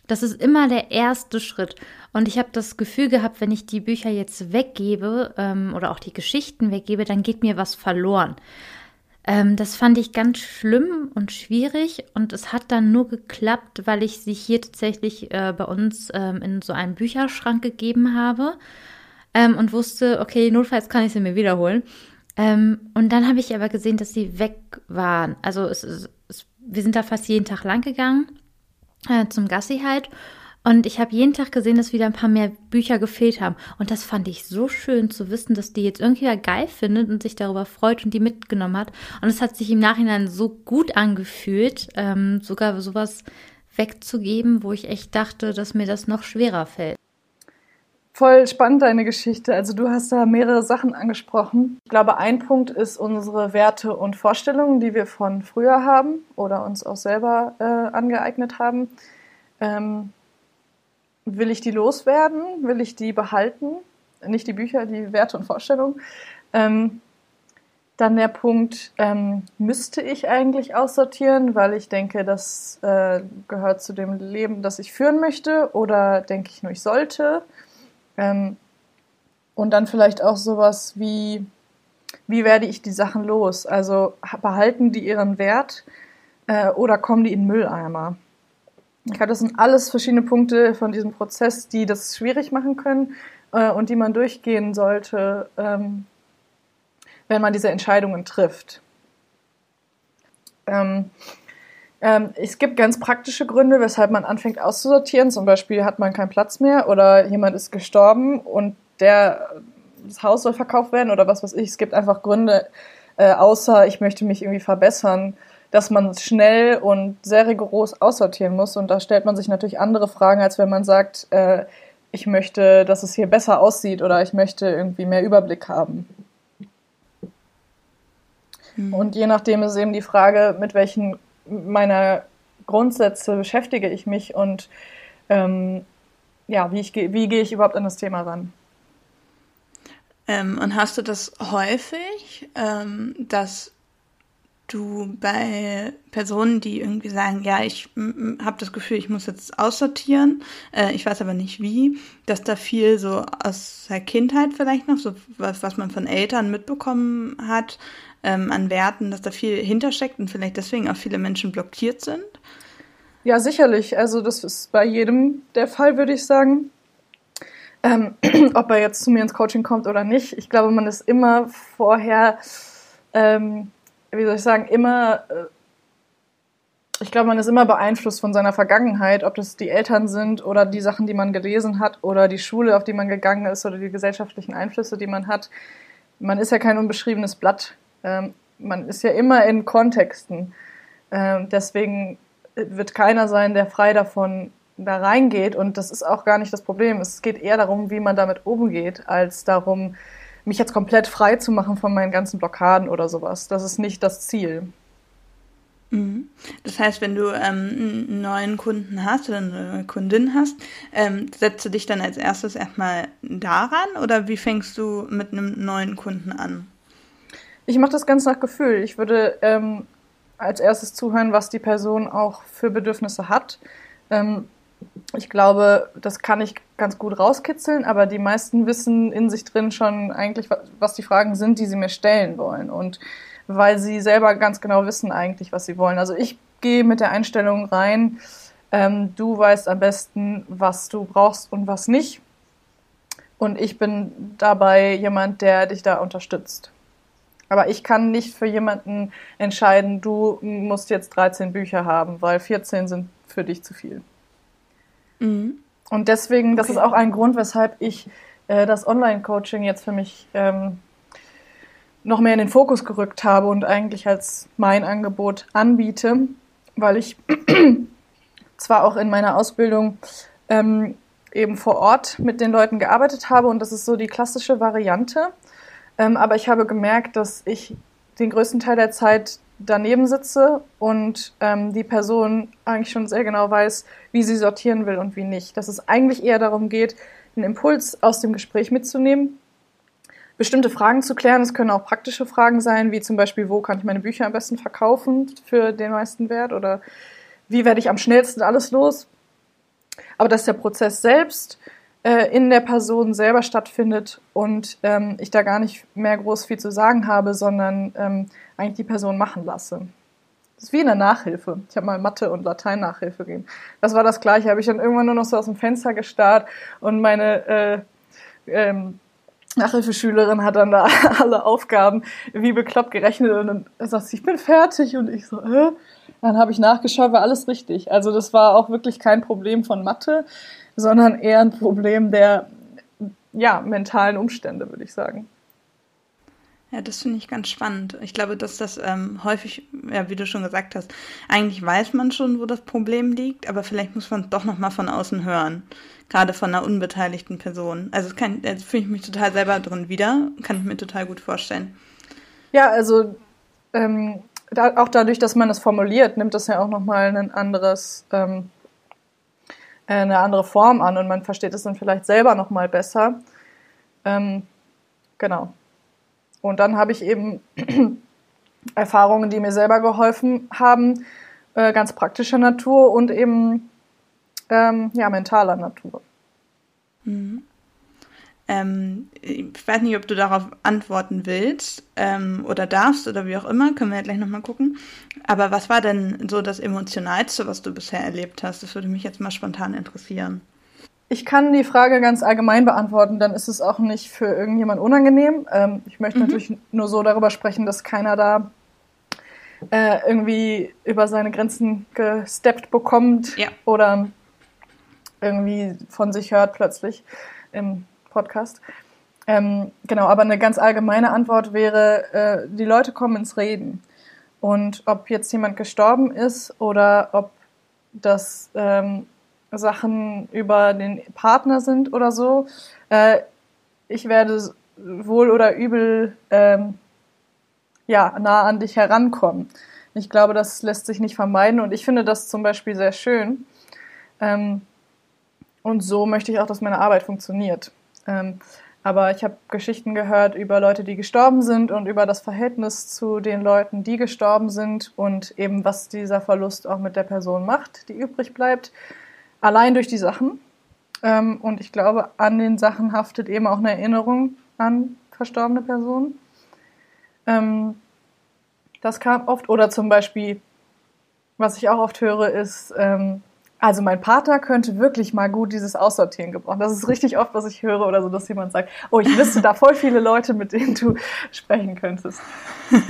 Das ist immer der erste Schritt. Und ich habe das Gefühl gehabt, wenn ich die Bücher jetzt weggebe ähm, oder auch die Geschichten weggebe, dann geht mir was verloren. Ähm, das fand ich ganz schlimm und schwierig und es hat dann nur geklappt, weil ich sie hier tatsächlich äh, bei uns ähm, in so einen Bücherschrank gegeben habe ähm, und wusste, okay, notfalls kann ich sie mir wiederholen. Ähm, und dann habe ich aber gesehen, dass sie weg waren. Also es, es, wir sind da fast jeden Tag lang gegangen äh, zum Gassi halt. Und ich habe jeden Tag gesehen, dass wieder ein paar mehr Bücher gefehlt haben. Und das fand ich so schön zu wissen, dass die jetzt irgendwer geil findet und sich darüber freut und die mitgenommen hat. Und es hat sich im Nachhinein so gut angefühlt, ähm, sogar sowas wegzugeben, wo ich echt dachte, dass mir das noch schwerer fällt. Voll spannend deine Geschichte. Also du hast da mehrere Sachen angesprochen. Ich glaube, ein Punkt ist unsere Werte und Vorstellungen, die wir von früher haben oder uns auch selber äh, angeeignet haben. Ähm, will ich die loswerden? Will ich die behalten? Nicht die Bücher, die Werte und Vorstellungen. Ähm, dann der Punkt, ähm, müsste ich eigentlich aussortieren, weil ich denke, das äh, gehört zu dem Leben, das ich führen möchte, oder denke ich nur, ich sollte? Ähm, und dann vielleicht auch sowas wie, wie werde ich die Sachen los? Also behalten die ihren Wert äh, oder kommen die in Mülleimer? Ich glaube, das sind alles verschiedene Punkte von diesem Prozess, die das schwierig machen können äh, und die man durchgehen sollte, ähm, wenn man diese Entscheidungen trifft. Ähm, ähm, es gibt ganz praktische Gründe, weshalb man anfängt auszusortieren. Zum Beispiel hat man keinen Platz mehr oder jemand ist gestorben und der, das Haus soll verkauft werden oder was weiß ich. Es gibt einfach Gründe, äh, außer ich möchte mich irgendwie verbessern, dass man schnell und sehr rigoros aussortieren muss. Und da stellt man sich natürlich andere Fragen, als wenn man sagt, äh, ich möchte, dass es hier besser aussieht oder ich möchte irgendwie mehr Überblick haben. Hm. Und je nachdem ist eben die Frage, mit welchen meiner Grundsätze beschäftige ich mich und ähm, ja, wie, ich, wie gehe ich überhaupt an das Thema ran? Ähm, und hast du das häufig, ähm, dass du bei Personen, die irgendwie sagen, ja, ich habe das Gefühl, ich muss jetzt aussortieren, äh, ich weiß aber nicht wie, dass da viel so aus der Kindheit vielleicht noch, so was, was man von Eltern mitbekommen hat, ähm, an Werten, dass da viel hintersteckt und vielleicht deswegen auch viele Menschen blockiert sind? Ja, sicherlich. Also das ist bei jedem der Fall, würde ich sagen. Ähm, <clears throat> ob er jetzt zu mir ins Coaching kommt oder nicht. Ich glaube, man ist immer vorher, ähm, wie soll ich sagen, immer, äh, ich glaube, man ist immer beeinflusst von seiner Vergangenheit, ob das die Eltern sind oder die Sachen, die man gelesen hat oder die Schule, auf die man gegangen ist oder die gesellschaftlichen Einflüsse, die man hat. Man ist ja kein unbeschriebenes Blatt. Ähm, man ist ja immer in Kontexten. Ähm, deswegen wird keiner sein, der frei davon da reingeht. Und das ist auch gar nicht das Problem. Es geht eher darum, wie man damit umgeht, als darum, mich jetzt komplett frei zu machen von meinen ganzen Blockaden oder sowas. Das ist nicht das Ziel. Mhm. Das heißt, wenn du ähm, einen neuen Kunden hast oder eine neue Kundin hast, ähm, setzt du dich dann als erstes erstmal daran oder wie fängst du mit einem neuen Kunden an? Ich mache das ganz nach Gefühl. Ich würde ähm, als erstes zuhören, was die Person auch für Bedürfnisse hat. Ähm, ich glaube, das kann ich ganz gut rauskitzeln, aber die meisten wissen in sich drin schon eigentlich, was die Fragen sind, die sie mir stellen wollen. Und weil sie selber ganz genau wissen eigentlich, was sie wollen. Also ich gehe mit der Einstellung rein, ähm, du weißt am besten, was du brauchst und was nicht. Und ich bin dabei jemand, der dich da unterstützt. Aber ich kann nicht für jemanden entscheiden, du musst jetzt 13 Bücher haben, weil 14 sind für dich zu viel. Mhm. Und deswegen, das okay. ist auch ein Grund, weshalb ich äh, das Online-Coaching jetzt für mich ähm, noch mehr in den Fokus gerückt habe und eigentlich als mein Angebot anbiete, weil ich <clears throat> zwar auch in meiner Ausbildung ähm, eben vor Ort mit den Leuten gearbeitet habe und das ist so die klassische Variante, ähm, aber ich habe gemerkt, dass ich den größten Teil der Zeit daneben sitze und ähm, die Person eigentlich schon sehr genau weiß, wie sie sortieren will und wie nicht. Dass es eigentlich eher darum geht, einen Impuls aus dem Gespräch mitzunehmen, bestimmte Fragen zu klären. Es können auch praktische Fragen sein, wie zum Beispiel, wo kann ich meine Bücher am besten verkaufen für den meisten Wert oder wie werde ich am schnellsten alles los. Aber dass der Prozess selbst äh, in der Person selber stattfindet und ähm, ich da gar nicht mehr groß viel zu sagen habe, sondern ähm, eigentlich die Person machen lasse. Das ist wie in der Nachhilfe. Ich habe mal Mathe- und Latein-Nachhilfe gegeben. Das war das Gleiche. Habe ich dann irgendwann nur noch so aus dem Fenster gestarrt und meine äh, ähm, Nachhilfeschülerin hat dann da <laughs> alle Aufgaben wie bekloppt gerechnet und dann sagt sie, ich bin fertig und ich so, äh? Dann habe ich nachgeschaut, war alles richtig. Also das war auch wirklich kein Problem von Mathe, sondern eher ein Problem der ja, mentalen Umstände, würde ich sagen. Ja, das finde ich ganz spannend. Ich glaube, dass das ähm, häufig, ja, wie du schon gesagt hast, eigentlich weiß man schon, wo das Problem liegt, aber vielleicht muss man es doch nochmal von außen hören. Gerade von einer unbeteiligten Person. Also das, kann, das fühle ich mich total selber drin wieder, kann ich mir total gut vorstellen. Ja, also ähm, da, auch dadurch, dass man es formuliert, nimmt das ja auch nochmal ein anderes, ähm, eine andere Form an und man versteht es dann vielleicht selber nochmal besser. Ähm, genau. Und dann habe ich eben <clears throat> Erfahrungen, die mir selber geholfen haben, äh, ganz praktischer Natur und eben ähm, ja, mentaler Natur. Mhm. Ähm, ich weiß nicht, ob du darauf antworten willst ähm, oder darfst oder wie auch immer, können wir ja gleich nochmal gucken. Aber was war denn so das Emotionalste, was du bisher erlebt hast? Das würde mich jetzt mal spontan interessieren. Ich kann die Frage ganz allgemein beantworten, dann ist es auch nicht für irgendjemand unangenehm. Ähm, ich möchte mhm. natürlich nur so darüber sprechen, dass keiner da äh, irgendwie über seine Grenzen gesteppt bekommt ja. oder irgendwie von sich hört plötzlich im Podcast. Ähm, genau, aber eine ganz allgemeine Antwort wäre, äh, die Leute kommen ins Reden. Und ob jetzt jemand gestorben ist oder ob das ähm, Sachen über den Partner sind oder so. Äh, ich werde wohl oder übel ähm, ja, nah an dich herankommen. Ich glaube, das lässt sich nicht vermeiden und ich finde das zum Beispiel sehr schön. Ähm, und so möchte ich auch, dass meine Arbeit funktioniert. Ähm, aber ich habe Geschichten gehört über Leute, die gestorben sind und über das Verhältnis zu den Leuten, die gestorben sind und eben was dieser Verlust auch mit der Person macht, die übrig bleibt allein durch die Sachen. Ähm, und ich glaube, an den Sachen haftet eben auch eine Erinnerung an verstorbene Personen. Ähm, das kam oft. Oder zum Beispiel, was ich auch oft höre, ist, ähm, also mein Partner könnte wirklich mal gut dieses Aussortieren gebrauchen. Das ist richtig oft, was ich höre oder so, dass jemand sagt, oh, ich wüsste da voll viele Leute, mit denen du sprechen könntest. <laughs>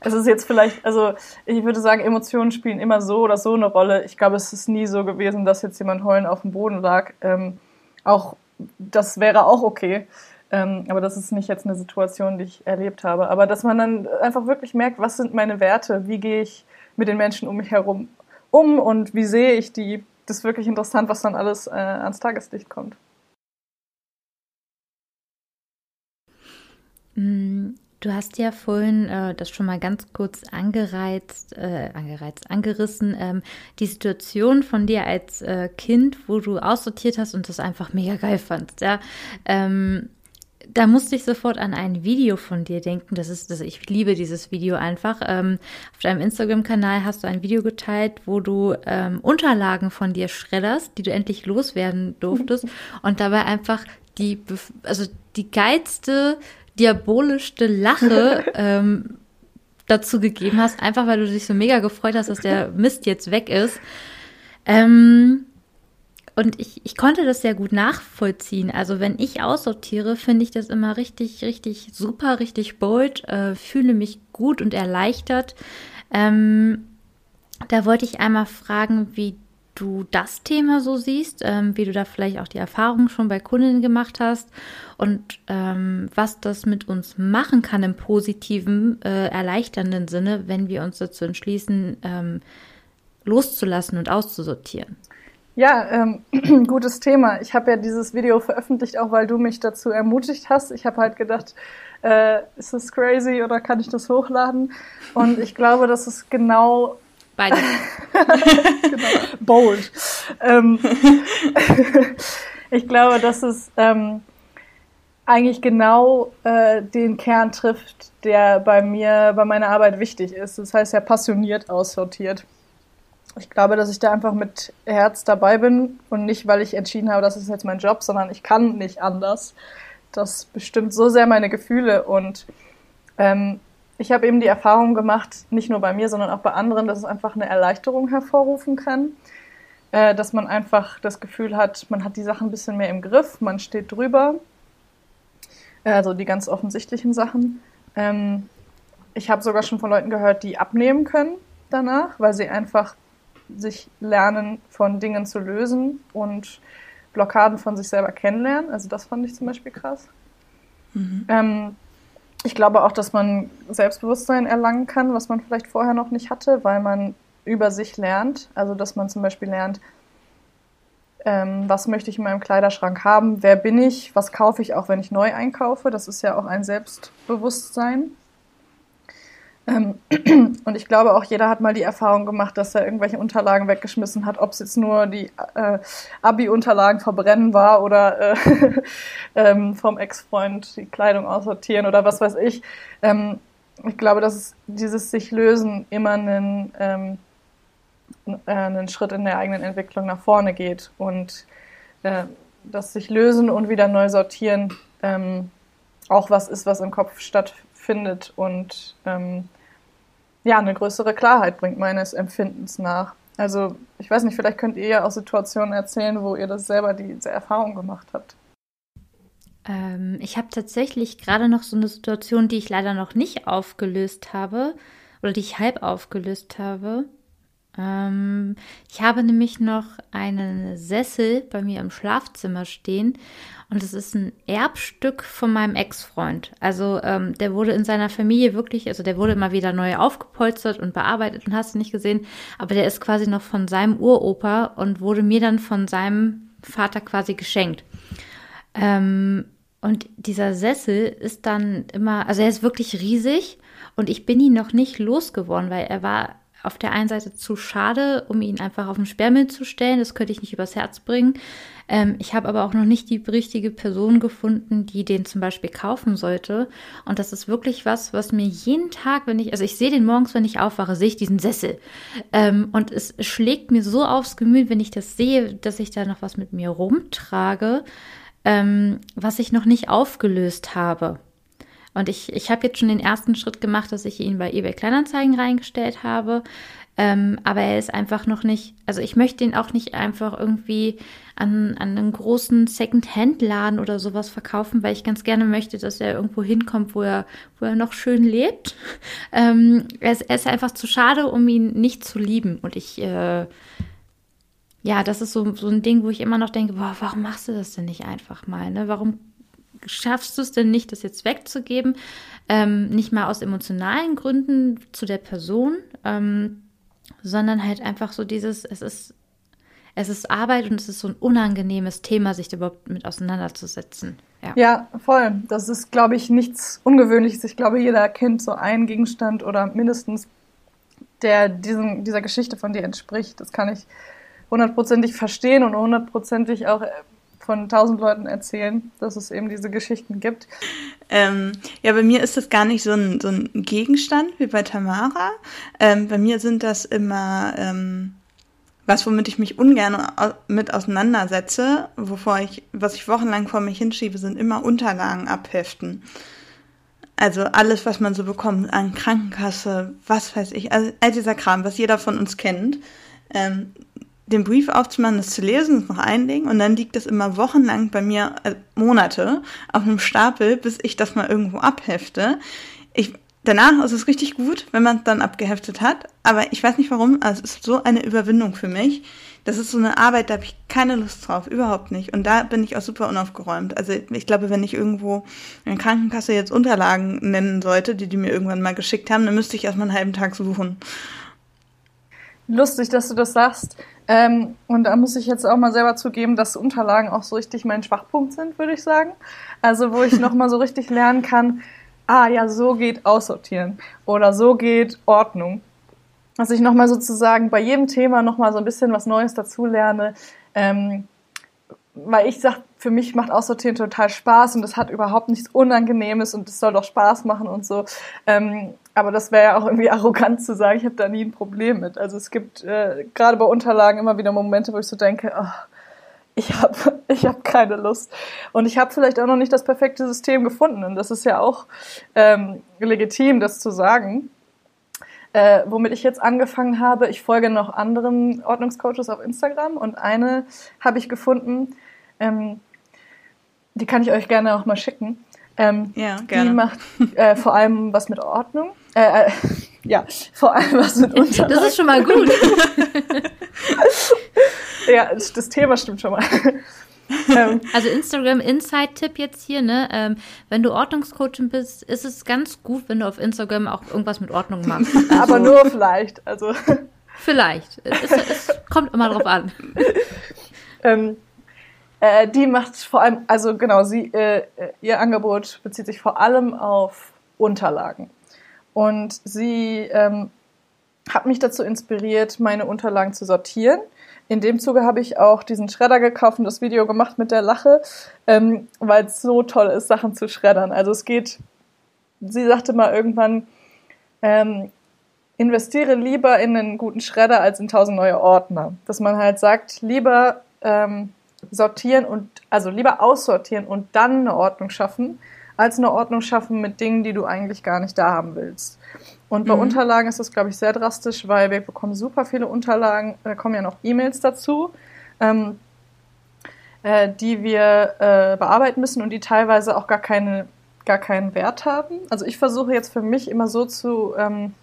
es ist jetzt vielleicht, also ich würde sagen, Emotionen spielen immer so oder so eine Rolle. Ich glaube, es ist nie so gewesen, dass jetzt jemand heulen auf dem Boden lag. Ähm, auch das wäre auch okay. Ähm, aber das ist nicht jetzt eine Situation, die ich erlebt habe. Aber dass man dann einfach wirklich merkt, was sind meine Werte, wie gehe ich mit den Menschen um mich herum um und wie sehe ich die. Das ist wirklich interessant, was dann alles äh, ans Tageslicht kommt. Mm, Du hast ja vorhin äh, das schon mal ganz kurz angereizt, äh, angereizt, angerissen, ähm, die Situation von dir als äh, Kind, wo du aussortiert hast und das einfach mega geil fandst. Ja, ähm, da musste ich sofort an ein Video von dir denken. Das ist, das, ich liebe dieses Video einfach. Ähm, auf deinem Instagram-Kanal hast du ein Video geteilt, wo du ähm, Unterlagen von dir schredderst, die du endlich loswerden durftest und dabei einfach die, also die geilste diabolischste Lache <laughs> ähm, dazu gegeben hast, einfach weil du dich so mega gefreut hast, dass der Mist jetzt weg ist. Ähm, und ich, ich konnte das sehr gut nachvollziehen. Also wenn ich aussortiere, finde ich das immer richtig, richtig super, richtig bold, äh, fühle mich gut und erleichtert. Ähm, da wollte ich einmal fragen, wie du das Thema so siehst, ähm, wie du da vielleicht auch die Erfahrung schon bei Kunden gemacht hast und ähm, was das mit uns machen kann im positiven, äh, erleichternden Sinne, wenn wir uns dazu entschließen, ähm, loszulassen und auszusortieren. Ja, ähm, <clears throat> gutes Thema. Ich habe ja dieses Video veröffentlicht, auch weil du mich dazu ermutigt hast. Ich habe halt gedacht, äh, ist das crazy oder kann ich das hochladen? Und ich glaube, das ist genau Beide. <laughs> genau. Bold. Ähm, <laughs> ich glaube, dass es ähm, eigentlich genau äh, den Kern trifft, der bei mir, bei meiner Arbeit wichtig ist. Das heißt ja passioniert aussortiert. Ich glaube, dass ich da einfach mit Herz dabei bin und nicht, weil ich entschieden habe, das ist jetzt mein Job, sondern ich kann nicht anders. Das bestimmt so sehr meine Gefühle und ähm, ich habe eben die Erfahrung gemacht, nicht nur bei mir, sondern auch bei anderen, dass es einfach eine Erleichterung hervorrufen kann. Äh, dass man einfach das Gefühl hat, man hat die Sachen ein bisschen mehr im Griff, man steht drüber. Also die ganz offensichtlichen Sachen. Ähm, ich habe sogar schon von Leuten gehört, die abnehmen können danach, weil sie einfach sich lernen, von Dingen zu lösen und Blockaden von sich selber kennenlernen. Also das fand ich zum Beispiel krass. Mhm. Ähm, ich glaube auch, dass man Selbstbewusstsein erlangen kann, was man vielleicht vorher noch nicht hatte, weil man über sich lernt. Also, dass man zum Beispiel lernt, ähm, was möchte ich in meinem Kleiderschrank haben, wer bin ich, was kaufe ich auch, wenn ich neu einkaufe. Das ist ja auch ein Selbstbewusstsein. Ähm, <clears throat> und ich glaube auch, jeder hat mal die Erfahrung gemacht, dass er irgendwelche Unterlagen weggeschmissen hat, ob es jetzt nur die äh, Abi-Unterlagen verbrennen war oder äh, <laughs> ähm, vom Ex-Freund die Kleidung aussortieren oder was weiß ich. Ähm, ich glaube, dass dieses sich lösen immer einen, ähm, äh, einen Schritt in der eigenen Entwicklung nach vorne geht und äh, das sich lösen und wieder neu sortieren ähm, auch was ist, was im Kopf stattfindet und ähm, ja, eine größere Klarheit bringt meines Empfindens nach. Also ich weiß nicht, vielleicht könnt ihr ja auch Situationen erzählen, wo ihr das selber diese Erfahrung gemacht habt. Ähm, ich habe tatsächlich gerade noch so eine Situation, die ich leider noch nicht aufgelöst habe oder die ich halb aufgelöst habe. Ähm, ich habe nämlich noch einen Sessel bei mir im Schlafzimmer stehen und es ist ein Erbstück von meinem Ex-Freund. Also ähm, der wurde in seiner Familie wirklich, also der wurde immer wieder neu aufgepolstert und bearbeitet und hast du nicht gesehen, aber der ist quasi noch von seinem Uropa und wurde mir dann von seinem Vater quasi geschenkt. Ähm, und dieser Sessel ist dann immer, also er ist wirklich riesig und ich bin ihn noch nicht losgeworden, weil er war auf der einen Seite zu schade, um ihn einfach auf den Sperrmüll zu stellen. Das könnte ich nicht übers Herz bringen. Ähm, ich habe aber auch noch nicht die richtige Person gefunden, die den zum Beispiel kaufen sollte. Und das ist wirklich was, was mir jeden Tag, wenn ich, also ich sehe den morgens, wenn ich aufwache, sehe ich diesen Sessel. Ähm, und es schlägt mir so aufs Gemüt, wenn ich das sehe, dass ich da noch was mit mir rumtrage, ähm, was ich noch nicht aufgelöst habe. Und ich, ich habe jetzt schon den ersten Schritt gemacht, dass ich ihn bei eBay Kleinanzeigen reingestellt habe. Ähm, aber er ist einfach noch nicht, also ich möchte ihn auch nicht einfach irgendwie an, an einen großen Second-Hand-Laden oder sowas verkaufen, weil ich ganz gerne möchte, dass er irgendwo hinkommt, wo er, wo er noch schön lebt. <laughs> Ähm, er, ist, er ist einfach zu schade, um ihn nicht zu lieben. Und ich, äh, ja, das ist so, so ein Ding, wo ich immer noch denke, boah, warum machst du das denn nicht einfach mal? Ne? Warum schaffst du es denn nicht, das jetzt wegzugeben? Ähm, nicht mal aus emotionalen Gründen zu der Person, ähm, sondern halt einfach so dieses, es ist, es ist Arbeit und es ist so ein unangenehmes Thema, sich überhaupt mit auseinanderzusetzen. Ja, ja voll. Das ist, glaube ich, nichts Ungewöhnliches. Ich glaube, jeder kennt so einen Gegenstand oder mindestens, der diesen, dieser Geschichte von dir entspricht. Das kann ich hundertprozentig verstehen und hundertprozentig auch äh, von tausend Leuten erzählen, dass es eben diese Geschichten gibt. Ähm, ja, bei mir ist das gar nicht so ein, so ein Gegenstand wie bei Tamara. Ähm, bei mir sind das immer ähm, was, womit ich mich ungern mit auseinandersetze, wovor ich, was ich wochenlang vor mich hinschiebe, sind immer Unterlagen abheften. Also alles, was man so bekommt an Krankenkasse, was weiß ich, also all dieser Kram, was jeder von uns kennt. Ähm, den Brief aufzumachen, das zu lesen, ist noch ein Ding. Und dann liegt das immer wochenlang bei mir, äh, Monate, auf einem Stapel, bis ich das mal irgendwo abhefte. Ich, danach ist es richtig gut, wenn man es dann abgeheftet hat. Aber ich weiß nicht warum, also es ist so eine Überwindung für mich. Das ist so eine Arbeit, da habe ich keine Lust drauf, überhaupt nicht. Und da bin ich auch super unaufgeräumt. Also ich glaube, wenn ich irgendwo in der Krankenkasse jetzt Unterlagen nennen sollte, die die mir irgendwann mal geschickt haben, dann müsste ich erstmal einen halben Tag suchen. Lustig, dass du das sagst. Ähm, und da muss ich jetzt auch mal selber zugeben, dass Unterlagen auch so richtig mein Schwachpunkt sind, würde ich sagen. Also wo ich <laughs> nochmal so richtig lernen kann, ah ja, so geht Aussortieren oder so geht Ordnung. Dass ich nochmal sozusagen bei jedem Thema nochmal so ein bisschen was Neues dazu lerne. Ähm, weil ich sag, für mich macht Aussortieren total Spaß und es hat überhaupt nichts Unangenehmes und es soll doch Spaß machen und so. Ähm, aber das wäre ja auch irgendwie <laughs> arrogant zu sagen, ich habe da nie ein Problem mit. Also es gibt äh, gerade bei Unterlagen immer wieder Momente, wo ich so denke, oh, ich habe <laughs> ich hab keine Lust. Und ich habe vielleicht auch noch nicht das perfekte System gefunden. Und das ist ja auch ähm, legitim, das zu sagen. Äh, womit ich jetzt angefangen habe, ich folge noch anderen Ordnungscoaches auf Instagram und eine habe ich gefunden, ähm, die kann ich euch gerne auch mal schicken. Ähm, ja, gerne. Die macht äh, vor allem was mit Ordnung. Äh, äh, <laughs> ja, vor allem was mit <laughs> Unterlagen. Das ist schon mal gut. <laughs> ja, das Thema stimmt schon mal. Ähm, also Instagram Insight-Tipp jetzt hier, ne? Ähm, wenn du Ordnungscoaching bist, ist es ganz gut, wenn du auf Instagram auch irgendwas mit Ordnung machst. Also, Aber nur vielleicht, also. Vielleicht. Es, es kommt immer drauf an. Ähm, äh, die macht vor allem, also genau, sie, äh, ihr Angebot bezieht sich vor allem auf Unterlagen. Und sie ähm, hat mich dazu inspiriert, meine Unterlagen zu sortieren. In dem Zuge habe ich auch diesen Schredder gekauft und das Video gemacht mit der Lache, ähm, weil es so toll ist, Sachen zu schreddern. Also es geht, sie sagte mal irgendwann, ähm, investiere lieber in einen guten Schredder als in tausend neue Ordner. Dass man halt sagt, lieber ähm, sortieren und also lieber aussortieren und dann eine Ordnung schaffen, als eine Ordnung schaffen mit Dingen, die du eigentlich gar nicht da haben willst. Und bei mhm. Unterlagen ist das, glaube ich, sehr drastisch, weil wir bekommen super viele Unterlagen, da kommen ja noch E-Mails dazu, ähm, äh, die wir äh, bearbeiten müssen und die teilweise auch gar, keine, gar keinen Wert haben. Also ich versuche jetzt für mich immer so zu ähm,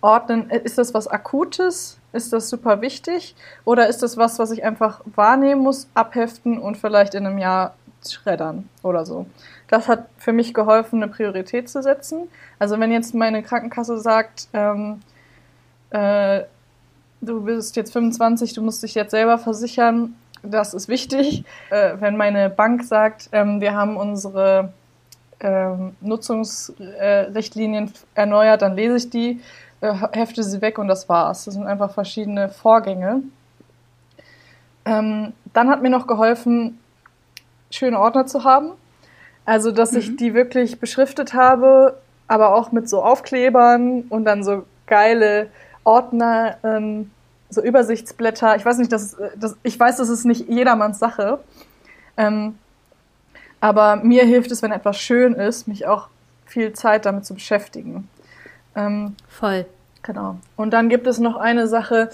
ordnen, ist das was Akutes? Ist das super wichtig? Oder ist das was, was ich einfach wahrnehmen muss, abheften und vielleicht in einem Jahr schreddern oder so? Das hat für mich geholfen, eine Priorität zu setzen. Also wenn jetzt meine Krankenkasse sagt, ähm, äh, du bist jetzt 25, du musst dich jetzt selber versichern, das ist wichtig. Äh, wenn meine Bank sagt, ähm, wir haben unsere ähm, Nutzungsrichtlinien erneuert, dann lese ich die äh, hefte sie weg und das war's. Das sind einfach verschiedene Vorgänge. Ähm, dann hat mir noch geholfen, schöne Ordner zu haben. Also, dass mhm. ich die wirklich beschriftet habe, aber auch mit so Aufklebern und dann so geile Ordner, ähm, so Übersichtsblätter. Ich weiß nicht, dass, dass ich weiß, das ist nicht jedermanns Sache. Ähm, aber mir hilft es, wenn etwas schön ist, mich auch viel Zeit damit zu beschäftigen. Ähm, Voll. Genau. Und dann gibt es noch eine Sache,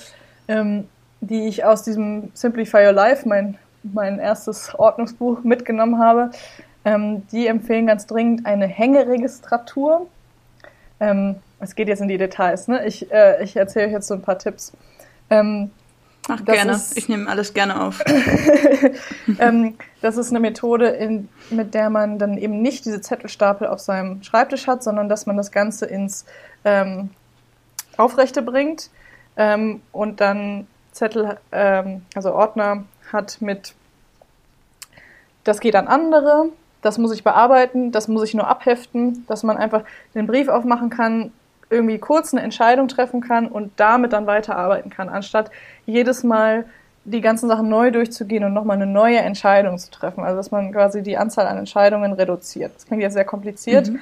ähm, die ich aus diesem Simplify Your Life, mein, mein erstes Ordnungsbuch, mitgenommen habe. Ähm, die empfehlen ganz dringend eine Hängeregistratur. Ähm, es geht jetzt in die Details, ne? Ich, äh, ich erzähle euch jetzt so ein paar Tipps. Ähm, Ach, gerne. Ist, ich nehme alles gerne auf. <laughs> ähm, das ist eine Methode, in, mit der man dann eben nicht diese Zettelstapel auf seinem Schreibtisch hat, sondern dass man das Ganze ins ähm, Aufrechte bringt ähm, und dann Zettel, ähm, also Ordner hat mit, das geht an andere, das muss ich bearbeiten, das muss ich nur abheften, dass man einfach den Brief aufmachen kann, irgendwie kurz eine Entscheidung treffen kann und damit dann weiterarbeiten kann, anstatt jedes Mal die ganzen Sachen neu durchzugehen und nochmal eine neue Entscheidung zu treffen. Also dass man quasi die Anzahl an Entscheidungen reduziert. Das klingt jetzt sehr kompliziert. Mhm.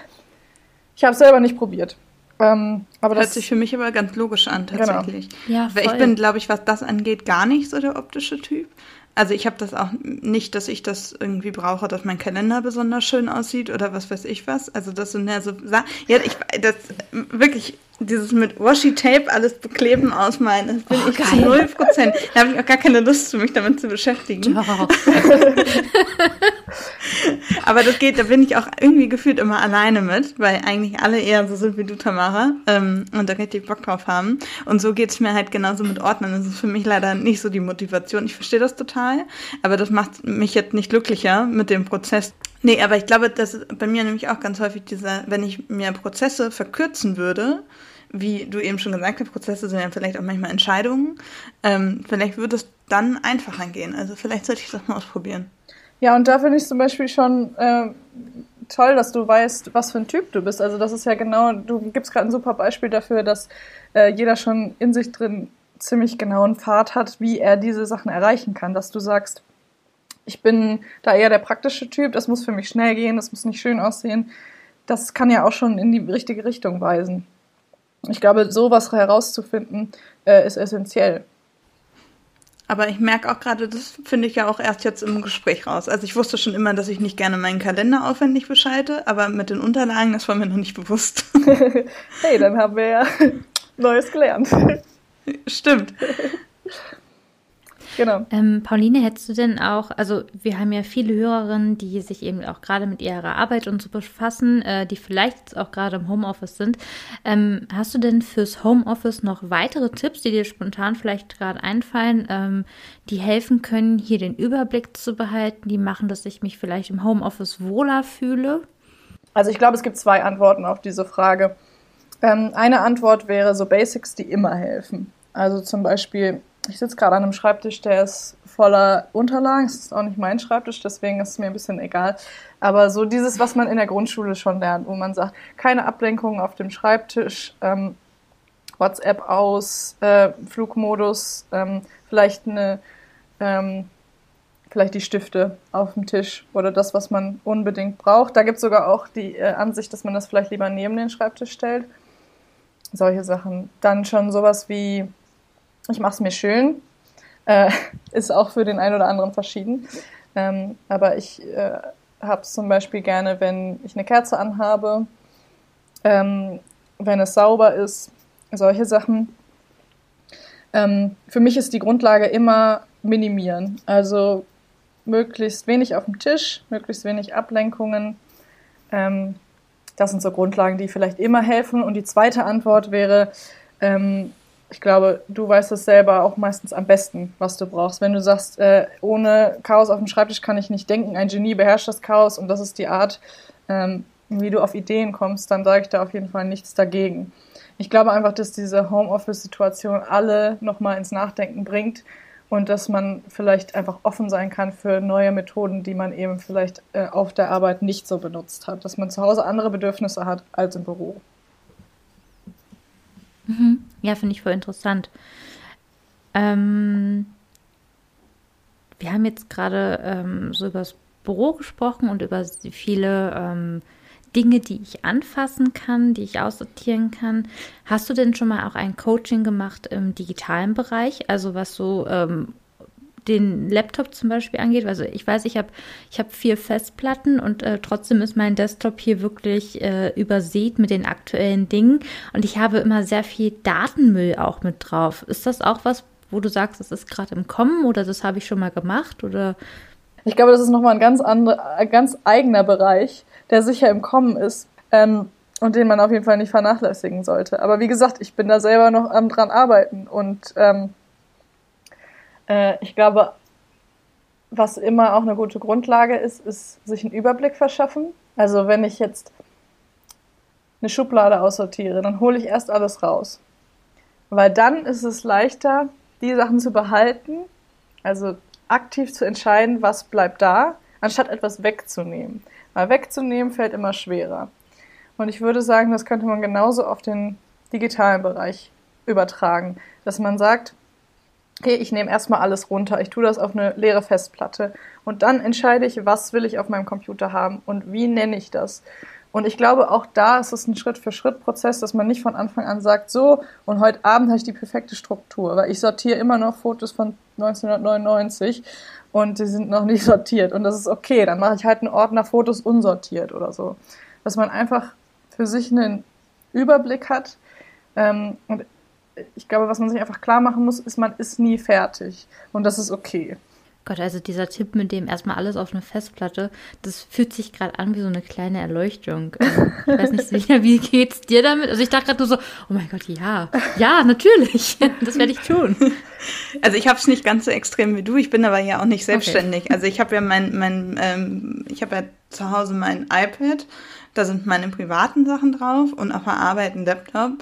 Ich habe es selber nicht probiert. Ähm, aber Hört das sich für mich aber ganz logisch an, genau. tatsächlich. Genau. Ja, Weil ich bin, glaube ich, was das angeht, gar nicht so der optische Typ. Also ich habe das auch nicht, dass ich das irgendwie brauche, dass mein Kalender besonders schön aussieht oder was weiß ich was. Also das sind ja so Sachen. Ja, ich das wirklich dieses mit Washi-Tape alles bekleben ausmalen, das bin oh, ich geil. zu null Prozent. Da habe ich auch gar keine Lust, mich damit zu beschäftigen. Doch. <laughs> Aber das geht, da bin ich auch irgendwie gefühlt immer alleine mit, weil eigentlich alle eher so sind wie du, Tamara, ähm, und da richtig Bock drauf haben. Und so geht's mir halt genauso mit Ordnern. Das ist für mich leider nicht so die Motivation. Ich verstehe das total, aber das macht mich jetzt nicht glücklicher mit dem Prozess. Nee, aber ich glaube, das ist bei mir nämlich auch ganz häufig dieser, wenn ich mir Prozesse verkürzen würde, wie du eben schon gesagt hast, Prozesse sind ja vielleicht auch manchmal Entscheidungen. Ähm, vielleicht würde es dann einfacher gehen. Also vielleicht sollte ich das mal ausprobieren. Ja, und da finde ich zum Beispiel schon äh, toll, dass du weißt, was für ein Typ du bist. Also das ist ja genau, du gibst gerade ein super Beispiel dafür, dass äh, jeder schon in sich drin ziemlich genau einen Pfad hat, wie er diese Sachen erreichen kann. Dass du sagst, ich bin da eher der praktische Typ, das muss für mich schnell gehen, das muss nicht schön aussehen. Das kann ja auch schon in die richtige Richtung weisen. Ich glaube, sowas herauszufinden äh, ist essentiell. Aber ich merke auch gerade, das finde ich ja auch erst jetzt im Gespräch raus. Also ich wusste schon immer, dass ich nicht gerne meinen Kalender aufwendig beschalte, aber mit den Unterlagen, das war mir noch nicht bewusst. <laughs> hey, dann haben wir ja <laughs> Neues gelernt. <laughs> Stimmt. Genau. Ähm, Pauline, hättest du denn auch, also wir haben ja viele Hörerinnen, die sich eben auch gerade mit ihrer Arbeit und so befassen, äh, die vielleicht auch gerade im Homeoffice sind. Ähm, hast du denn fürs Homeoffice noch weitere Tipps, die dir spontan vielleicht gerade einfallen, ähm, die helfen können, hier den Überblick zu behalten, die machen, dass ich mich vielleicht im Homeoffice wohler fühle? Also ich glaube, es gibt zwei Antworten auf diese Frage. Ähm, eine Antwort wäre so Basics, die immer helfen. Also zum Beispiel ich sitze gerade an einem Schreibtisch, der ist voller Unterlagen. Es ist auch nicht mein Schreibtisch, deswegen ist es mir ein bisschen egal. Aber so dieses, was man in der Grundschule schon lernt, wo man sagt, keine Ablenkungen auf dem Schreibtisch, ähm, WhatsApp aus, äh, Flugmodus, ähm, vielleicht eine, ähm, vielleicht die Stifte auf dem Tisch oder das, was man unbedingt braucht. Da gibt es sogar auch die äh, Ansicht, dass man das vielleicht lieber neben den Schreibtisch stellt. Solche Sachen. Dann schon sowas wie ich mache es mir schön. Äh, <laughs> ist auch für den einen oder anderen verschieden. Ähm, aber ich äh, habe es zum Beispiel gerne, wenn ich eine Kerze anhabe, ähm, wenn es sauber ist, solche Sachen. Ähm, für mich ist die Grundlage immer minimieren. Also möglichst wenig auf dem Tisch, möglichst wenig Ablenkungen. Ähm, das sind so Grundlagen, die vielleicht immer helfen. Und die zweite Antwort wäre, ähm, ich glaube, du weißt es selber auch meistens am besten, was du brauchst. Wenn du sagst, äh, ohne Chaos auf dem Schreibtisch kann ich nicht denken, ein Genie beherrscht das Chaos und das ist die Art, ähm, wie du auf Ideen kommst, dann sage ich da auf jeden Fall nichts dagegen. Ich glaube einfach, dass diese Homeoffice-Situation alle nochmal ins Nachdenken bringt und dass man vielleicht einfach offen sein kann für neue Methoden, die man eben vielleicht äh, auf der Arbeit nicht so benutzt hat. Dass man zu Hause andere Bedürfnisse hat als im Büro. Mhm. Ja, finde ich voll interessant. Ähm, wir haben jetzt gerade ähm, so über das Büro gesprochen und über viele ähm, Dinge, die ich anfassen kann, die ich aussortieren kann. Hast du denn schon mal auch ein Coaching gemacht im digitalen Bereich? Also was so ähm, den Laptop zum Beispiel angeht. Also ich weiß, ich habe ich hab vier Festplatten und äh, trotzdem ist mein Desktop hier wirklich äh, übersät mit den aktuellen Dingen. Und ich habe immer sehr viel Datenmüll auch mit drauf. Ist das auch was, wo du sagst, das ist gerade im Kommen oder das habe ich schon mal gemacht? Oder? Ich glaube, das ist nochmal ein ganz, andere, ein ganz eigener Bereich, der sicher im Kommen ist. Ähm, und den man auf jeden Fall nicht vernachlässigen sollte. Aber wie gesagt, ich bin da selber noch am dran arbeiten und ähm, äh, ich glaube, was immer auch eine gute Grundlage ist, ist sich einen Überblick verschaffen. Also wenn ich jetzt eine Schublade aussortiere, dann hole ich erst alles raus. Weil dann ist es leichter, die Sachen zu behalten, also aktiv zu entscheiden, was bleibt da, anstatt etwas wegzunehmen. Weil wegzunehmen fällt immer schwerer. Und ich würde sagen, das könnte man genauso auf den digitalen Bereich übertragen, dass man sagt, okay, ich nehme erstmal alles runter, ich tue das auf eine leere Festplatte und dann entscheide ich, was will ich auf meinem Computer haben und wie nenne ich das. Und ich glaube, auch da ist es ein Schritt-für-Schritt-Prozess, dass man nicht von Anfang an sagt, so, und heute Abend habe ich die perfekte Struktur, weil ich sortiere immer noch Fotos von 1999 und die sind noch nicht <laughs> sortiert. Und das ist okay, dann mache ich halt einen Ordner Fotos unsortiert oder so. Dass man einfach für sich einen Überblick hat. Ähm, und ich glaube, was man sich einfach klar machen muss, ist, man ist nie fertig. Und das ist okay. Gott, also dieser Tipp mit dem erstmal alles auf eine Festplatte, das fühlt sich gerade an wie so eine kleine Erleuchtung. Ähm, ich weiß nicht, <laughs> Silja, wie geht's dir damit? Also ich dachte gerade nur so, oh mein Gott, ja, ja, natürlich, <laughs> das werde ich tun. Also ich habe es nicht ganz so extrem wie du, ich bin aber ja auch nicht selbstständig. Okay. Also ich habe ja mein, mein ähm, ich habe ja zu Hause mein iPad, da sind meine privaten Sachen drauf und auf der Arbeit ein Laptop.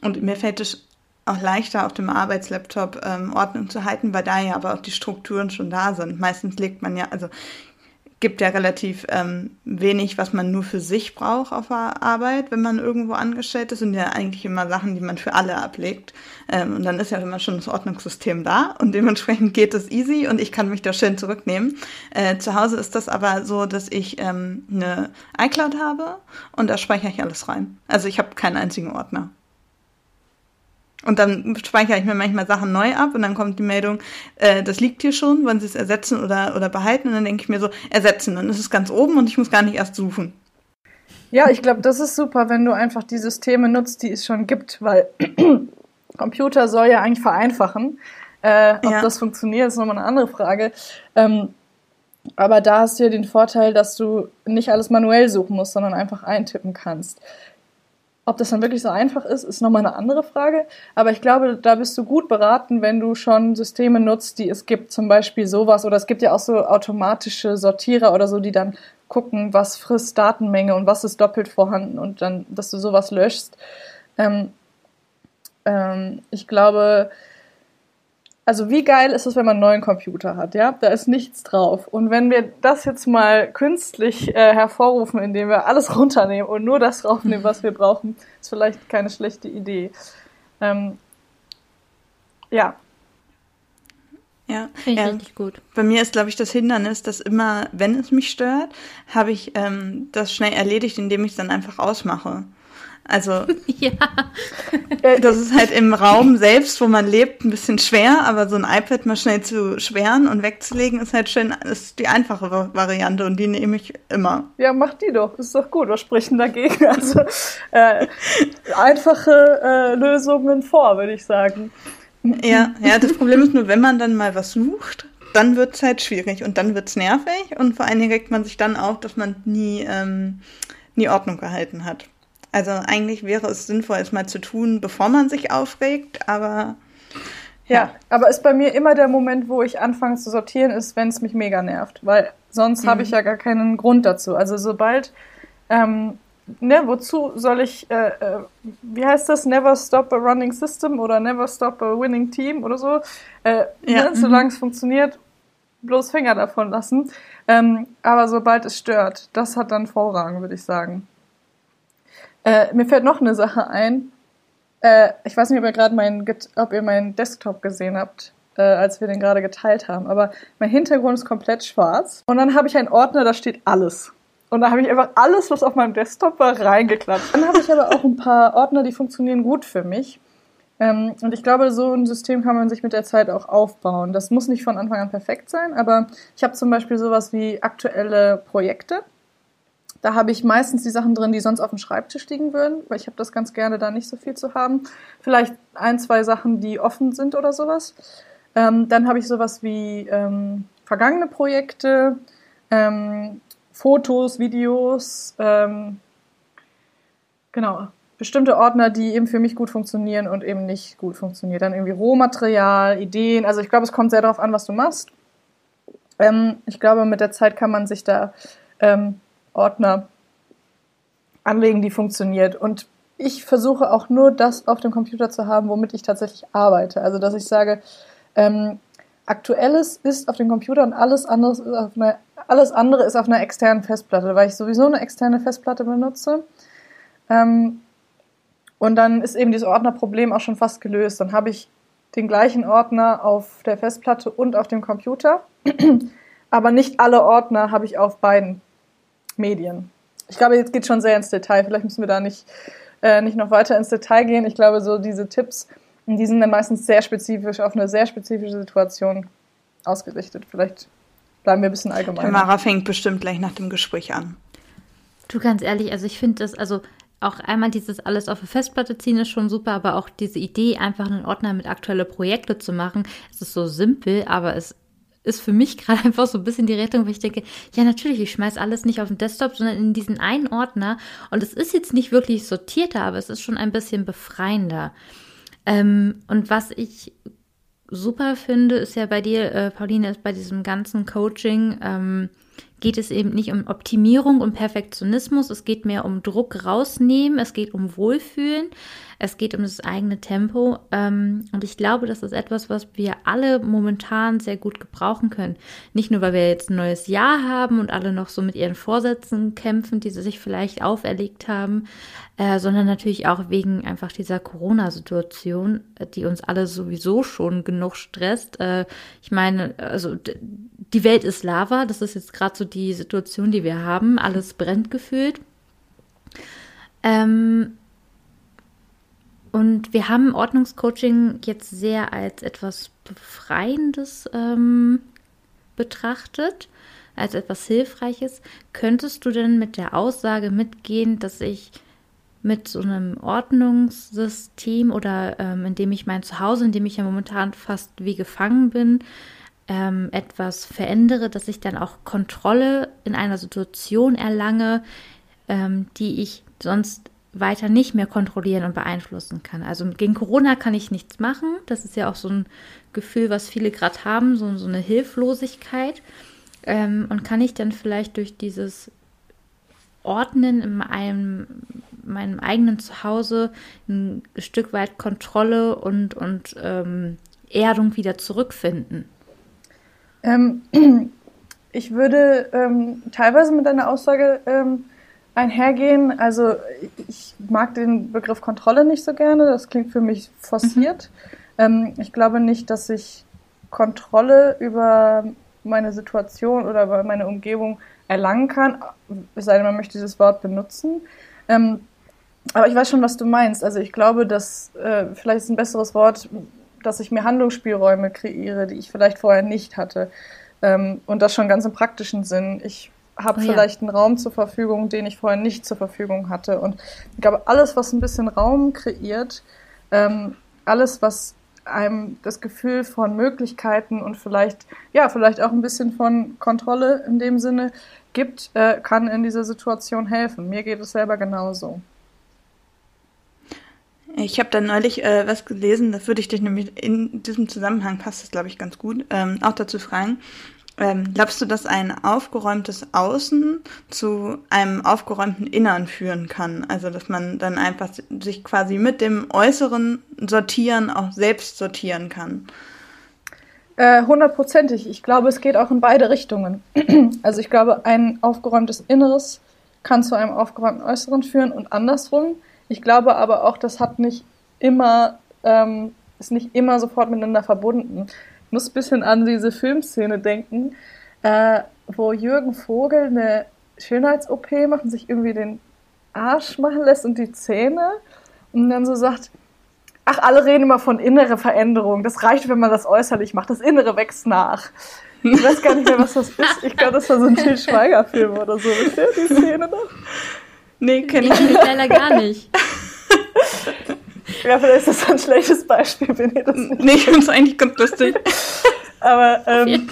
Und mir fällt es auch leichter auf dem Arbeitslaptop ähm, Ordnung zu halten, weil da ja aber auch die Strukturen schon da sind. Meistens legt man ja, also gibt ja relativ ähm, wenig, was man nur für sich braucht auf der Arbeit, wenn man irgendwo angestellt ist. Sind ja eigentlich immer Sachen, die man für alle ablegt. Ähm, und dann ist ja immer schon das Ordnungssystem da und dementsprechend geht es easy und ich kann mich da schön zurücknehmen. Äh, zu Hause ist das aber so, dass ich ähm, eine iCloud habe und da speichere ich alles rein. Also ich habe keinen einzigen Ordner. Und dann speichere ich mir manchmal Sachen neu ab und dann kommt die Meldung, äh, das liegt hier schon, wollen Sie es ersetzen oder, oder behalten? Und dann denke ich mir so, ersetzen. Dann ist es ganz oben und ich muss gar nicht erst suchen. Ja, ich glaube, das ist super, wenn du einfach die Systeme nutzt, die es schon gibt, weil <clears throat> Computer soll ja eigentlich vereinfachen. Äh, ob ja. das funktioniert, ist nochmal eine andere Frage. Ähm, aber da hast du ja den Vorteil, dass du nicht alles manuell suchen musst, sondern einfach eintippen kannst. Ob das dann wirklich so einfach ist, ist nochmal eine andere Frage. Aber ich glaube, da bist du gut beraten, wenn du schon Systeme nutzt, die es gibt. Zum Beispiel sowas. Oder es gibt ja auch so automatische Sortierer oder so, die dann gucken, was frisst Datenmenge und was ist doppelt vorhanden und dann, dass du sowas löschst. Ähm, ähm, ich glaube, also wie geil ist es, wenn man einen neuen Computer hat, ja? Da ist nichts drauf. Und wenn wir das jetzt mal künstlich äh, hervorrufen, indem wir alles <laughs> runternehmen und nur das draufnehmen, was wir brauchen, ist vielleicht keine schlechte Idee. Ähm, ja. Ja, Finde ich ja. richtig gut. Bei mir ist, glaube ich, das Hindernis, dass immer, wenn es mich stört, habe ich ähm, das schnell erledigt, indem ich es dann einfach ausmache. Also <laughs> ja. Äh, das ist halt im Raum selbst, wo man lebt, ein bisschen schwer, aber so ein iPad mal schnell zu schweren und wegzulegen ist halt schön, ist die einfache Variante und die nehme ich immer. Ja, mach die doch, ist doch gut, was spricht denn dagegen? <laughs> Also äh, einfache äh, Lösungen vor, würde ich sagen. Ja, ja, das Problem ist nur, wenn man dann mal was sucht, dann wird es halt schwierig und dann wird es nervig und vor allen Dingen regt man sich dann auf, dass man nie, ähm, nie Ordnung gehalten hat. Also eigentlich wäre es sinnvoll, es mal zu tun, bevor man sich aufregt, aber. Ja, ja aber ist bei mir immer der Moment, wo ich anfange zu sortieren, ist, wenn es mich mega nervt. Weil sonst mhm. habe ich ja gar keinen Grund dazu. Also sobald, ähm, ne, wozu soll ich, äh, äh, wie heißt das, never stop a running system oder never stop a winning team oder so. Äh, ja. ne, solange es funktioniert, bloß Finger davon lassen. Ähm, aber sobald es stört, das hat dann Vorrang, würde ich sagen. Äh, mir fällt noch eine Sache ein. Äh, ich weiß nicht, ob ihr gerade meinen, ob ihr meinen Desktop gesehen habt, äh, als wir den gerade geteilt haben. Aber mein Hintergrund ist komplett schwarz. Und dann habe ich einen Ordner, da steht alles. Und da habe ich einfach alles, was auf meinem Desktop war, reingeklatscht. Dann habe ich aber auch ein paar Ordner, die funktionieren gut für mich. Ähm, und ich glaube, so ein System kann man sich mit der Zeit auch aufbauen. Das muss nicht von Anfang an perfekt sein, aber ich habe zum Beispiel sowas wie aktuelle Projekte. Da habe ich meistens die Sachen drin, die sonst auf dem Schreibtisch liegen würden, weil ich habe das ganz gerne, da nicht so viel zu haben. Vielleicht ein, zwei Sachen, die offen sind oder sowas. Ähm, dann habe ich sowas wie ähm, vergangene Projekte, ähm, Fotos, Videos, ähm, genau, bestimmte Ordner, die eben für mich gut funktionieren und eben nicht gut funktionieren. Dann irgendwie Rohmaterial, Ideen. Also ich glaube, es kommt sehr darauf an, was du machst. Ähm, ich glaube, mit der Zeit kann man sich da ähm, Ordner anlegen, die funktioniert. Und ich versuche auch nur das auf dem Computer zu haben, womit ich tatsächlich arbeite. Also, dass ich sage, Ähm, Aktuelles ist auf dem Computer und alles andere ist auf einer, alles andere ist auf einer externen Festplatte, weil ich sowieso eine externe Festplatte benutze. Ähm, und dann ist eben dieses Ordnerproblem auch schon fast gelöst. Dann habe ich den gleichen Ordner auf der Festplatte und auf dem Computer. <clears throat> Aber nicht alle Ordner habe ich auf beiden Medien. Ich glaube, jetzt geht schon sehr ins Detail. Vielleicht müssen wir da nicht, äh, nicht noch weiter ins Detail gehen. Ich glaube, so diese Tipps, die sind dann meistens sehr spezifisch auf eine sehr spezifische Situation ausgerichtet. Vielleicht bleiben wir ein bisschen allgemein. Tamara fängt bestimmt gleich nach dem Gespräch an. Du ganz ehrlich, also ich finde das, also auch einmal dieses alles auf eine Festplatte ziehen ist schon super, aber auch diese Idee, einfach einen Ordner mit aktuelle Projekte zu machen, es ist so simpel, aber es ist für mich <laughs> gerade einfach so ein bisschen die Rettung, weil ich denke, ja natürlich, ich schmeiß alles nicht auf den Desktop, sondern in diesen einen Ordner und es ist jetzt nicht wirklich sortierter, aber es ist schon ein bisschen befreiender. Ähm, und was ich super finde, ist ja bei dir, äh, Pauline, ist bei diesem ganzen Coaching, ähm, geht es eben nicht um Optimierung und Perfektionismus, es geht mehr um Druck rausnehmen, es geht um Wohlfühlen, es geht um das eigene Tempo. Ähm, und ich glaube, das ist etwas, was wir alle momentan sehr gut gebrauchen können. Nicht nur, weil wir jetzt ein neues Jahr haben und alle noch so mit ihren Vorsätzen kämpfen, die sie sich vielleicht auferlegt haben, äh, sondern natürlich auch wegen einfach dieser Corona-Situation, die uns alle sowieso schon genug stresst. Äh, ich meine, also die Welt ist Lava, das ist jetzt gerade so die Situation, die wir haben. Alles brennt gefühlt. Ähm, und wir haben Ordnungscoaching jetzt sehr als etwas Befreiendes ähm, betrachtet, als etwas Hilfreiches. Könntest du denn mit der Aussage mitgehen, dass ich mit so einem Ordnungssystem oder ähm, in dem ich mein Zuhause, in dem ich ja momentan fast wie gefangen bin, ähm, etwas verändere, dass ich dann auch Kontrolle in einer Situation erlange, ähm, die ich sonst weiter nicht mehr kontrollieren und beeinflussen kann. Also gegen Corona kann ich nichts machen. Das ist ja auch so ein Gefühl, was viele gerade haben, so, so, eine Hilflosigkeit. Ähm, und kann ich dann vielleicht durch dieses Ordnen in meinem, meinem eigenen Zuhause ein Stück weit Kontrolle und, und ähm, Erdung wieder zurückfinden? Ähm, <clears throat> ich würde ähm, teilweise mit deiner Aussage ähm, einhergehen. Also ich mag den Begriff Kontrolle nicht so gerne. Das klingt für mich forciert. Mhm. Ähm, ich glaube nicht, dass ich Kontrolle über meine Situation oder über meine Umgebung erlangen kann, es sei denn, man möchte dieses Wort benutzen. Ähm, aber ich weiß schon, was du meinst. Also ich glaube, dass äh, vielleicht ist ein besseres Wort, dass ich mir Handlungsspielräume kreiere, die ich vielleicht vorher nicht hatte. Ähm, und das schon ganz im praktischen Sinn. Ich habe oh, vielleicht ja. einen Raum zur Verfügung, den ich vorher nicht zur Verfügung hatte. Und ich glaube, alles, was ein bisschen Raum kreiert, ähm, alles, was einem das Gefühl von Möglichkeiten und vielleicht, ja, vielleicht auch ein bisschen von Kontrolle in dem Sinne gibt, äh, kann in dieser Situation helfen. Mir geht es selber genauso. Ich habe da neulich äh, was gelesen, das würde ich dich nämlich in diesem Zusammenhang passt das, glaube ich, ganz gut, ähm, auch dazu fragen. Ähm, glaubst du, dass ein aufgeräumtes Außen zu einem aufgeräumten Innern führen kann? Also, dass man dann einfach sich quasi mit dem äußeren Sortieren auch selbst sortieren kann? Äh, hundertprozentig. Ich glaube, es geht auch in beide Richtungen. <clears throat> also, ich glaube, ein aufgeräumtes Inneres kann zu einem aufgeräumten Äußeren führen und andersrum. Ich glaube aber auch, das hat nicht immer, ähm, ist nicht immer sofort miteinander verbunden muss ein bisschen an diese Filmszene denken, äh, wo Jürgen Vogel eine Schönheits-OP macht und sich irgendwie den Arsch machen lässt und die Zähne und dann so sagt, ach, alle reden immer von innere Veränderung. Das reicht, wenn man das äußerlich macht. Das Innere wächst nach. Ich weiß gar nicht mehr, was das ist. Ich glaube, das war so ein Til Schweiger-Film oder so. Wisst ihr die Szene noch? Nee, kenne ich leider gar nicht. Ja, vielleicht ist das ein schlechtes Beispiel, wenn ihr das nicht Nee, ich finde es eigentlich ganz lustig. Aber, ähm,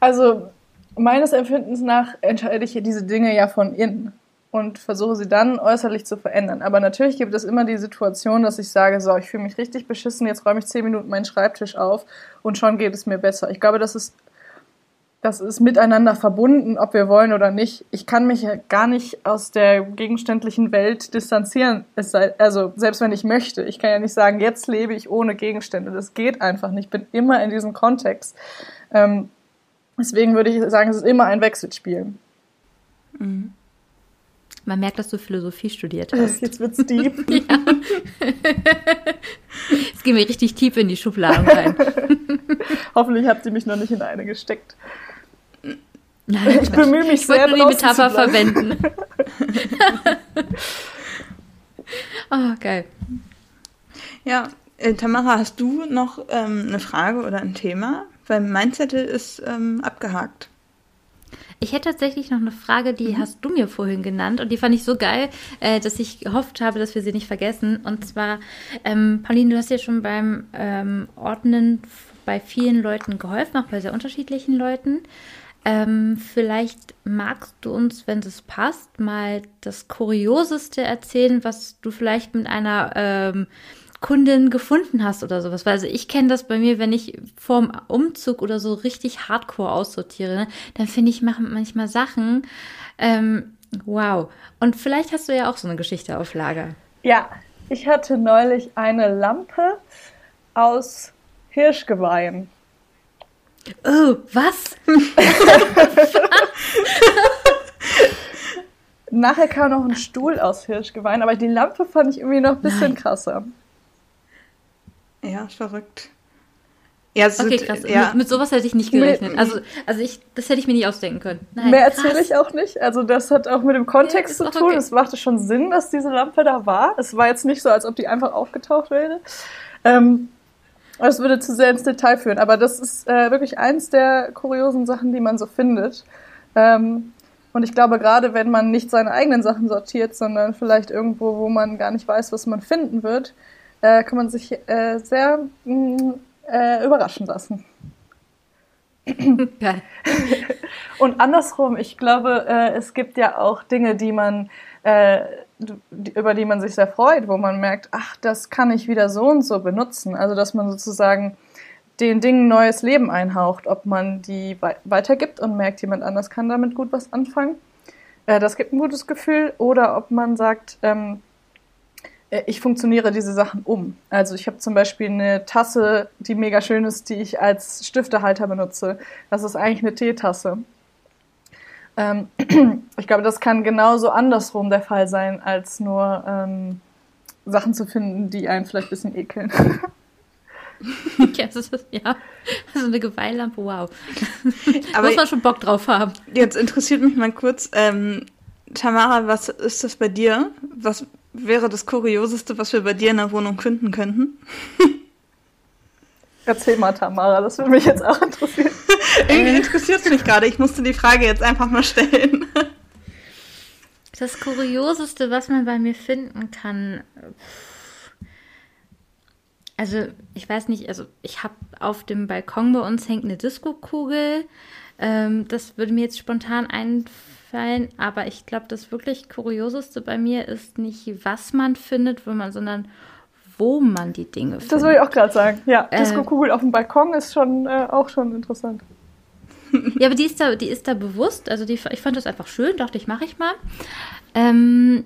also, meines Empfindens nach entscheide ich diese Dinge ja von innen und versuche sie dann äußerlich zu verändern. Aber natürlich gibt es immer die Situation, dass ich sage, so, ich fühle mich richtig beschissen, jetzt räume ich zehn Minuten meinen Schreibtisch auf und schon geht es mir besser. Ich glaube, das ist das ist miteinander verbunden, ob wir wollen oder nicht. Ich kann mich gar nicht aus der gegenständlichen Welt distanzieren. Sei, also selbst wenn ich möchte, ich kann ja nicht sagen, jetzt lebe ich ohne Gegenstände. Das geht einfach nicht. Ich bin immer in diesem Kontext. Ähm, deswegen würde ich sagen, es ist immer ein Wechselspiel. Mhm. Man merkt, dass du Philosophie studiert hast. Jetzt wird's deep. <laughs> ja. Jetzt gehen wir richtig tief in die Schubladen rein. <laughs> Hoffentlich habt ihr mich noch nicht in eine gesteckt. Nein, ich bemühe mich ich sehr, nur die Metapher verwenden. <laughs> oh, geil. Ja, äh, Tamara, hast du noch ähm, eine Frage oder ein Thema? Weil mein Zettel ist ähm, abgehakt. Ich hätte tatsächlich noch eine Frage, die mhm. hast du mir vorhin genannt und die fand ich so geil, äh, dass ich gehofft habe, dass wir sie nicht vergessen. Und zwar, ähm, Pauline, du hast ja schon beim ähm, Ordnen bei vielen Leuten geholfen, auch bei sehr unterschiedlichen Leuten. Ähm, vielleicht magst du uns, wenn es passt, mal das Kurioseste erzählen, was du vielleicht mit einer ähm, Kundin gefunden hast oder sowas. Weil also ich kenne das bei mir, wenn ich vorm Umzug oder so richtig hardcore aussortiere, ne, dann finde ich, manchmal Sachen. Ähm, wow. Und vielleicht hast du ja auch so eine Geschichte auf Lager. Ja, ich hatte neulich eine Lampe aus Hirschgeweihen. Oh, was? <laughs> Nachher kam noch ein Stuhl aus Hirschgeweih, aber die Lampe fand ich irgendwie noch ein bisschen Nein. krasser. Ja, verrückt. Ja, so, okay, krass. Ja. Mit, mit, sowas hätte ich nicht gerechnet. Also, also ich, das hätte ich mir nicht ausdenken können. Nein, Mehr erzähle ich auch nicht. Also das hat auch mit dem Kontext ja, zu tun. Okay. Es machte schon Sinn, dass diese Lampe da war. Es war jetzt nicht so, als ob die einfach aufgetaucht wäre. Ähm, das würde zu sehr ins Detail führen, aber das ist äh, wirklich eins der kuriosen Sachen, die man so findet. Ähm, und ich glaube, gerade wenn man nicht seine eigenen Sachen sortiert, sondern vielleicht irgendwo, wo man gar nicht weiß, was man finden wird, äh, kann man sich äh, sehr mh, mm, äh, überraschen lassen. Geil. <laughs> Und andersrum, ich glaube, äh, es gibt ja auch Dinge, die man äh, über die man sich sehr freut, wo man merkt, ach, das kann ich wieder so und so benutzen. Also dass man sozusagen den Dingen neues Leben einhaucht, ob man die weitergibt und merkt, jemand anders kann damit gut was anfangen. Äh, das gibt ein gutes Gefühl. Oder ob man sagt, ähm, äh, ich funktioniere diese Sachen um. Also ich habe zum Beispiel eine Tasse, die mega schön ist, die ich als Stiftehalter benutze. Das ist eigentlich eine Teetasse. Ähm, <clears throat> ich glaube, das kann genauso andersrum der Fall sein, als nur ähm, Sachen zu finden, die einen vielleicht ein bisschen ekeln. <laughs> ja, das ist, ja, so eine Geweihlampe, wow. Aber Muss man schon Bock drauf haben. Jetzt interessiert mich mal kurz, ähm, Tamara, was ist das bei dir? Was wäre das Kurioseste, was wir bei dir in der Wohnung finden könnten? <laughs> Erzähl mal, Tamara, das würde mich jetzt auch interessieren. <laughs> Irgendwie interessiert es mich gerade. Ich musste die Frage jetzt einfach mal stellen. Das Kurioseste, was man bei mir finden kann. Also, ich weiß nicht, also ich habe auf dem Balkon bei uns hängt eine Disco-Kugel. Ähm, das würde mir jetzt spontan einfallen, aber ich glaube, das wirklich Kurioseste bei mir ist nicht, was man findet, sondern wo man die Dinge findet. Das würde ich auch gerade sagen. Ja, äh, Disco-Kugel auf dem Balkon ist schon äh, auch schon interessant. <laughs> ja, aber die ist da, die ist da bewusst. Also die, ich fand das einfach schön, dachte ich, mache ich mal. Ähm,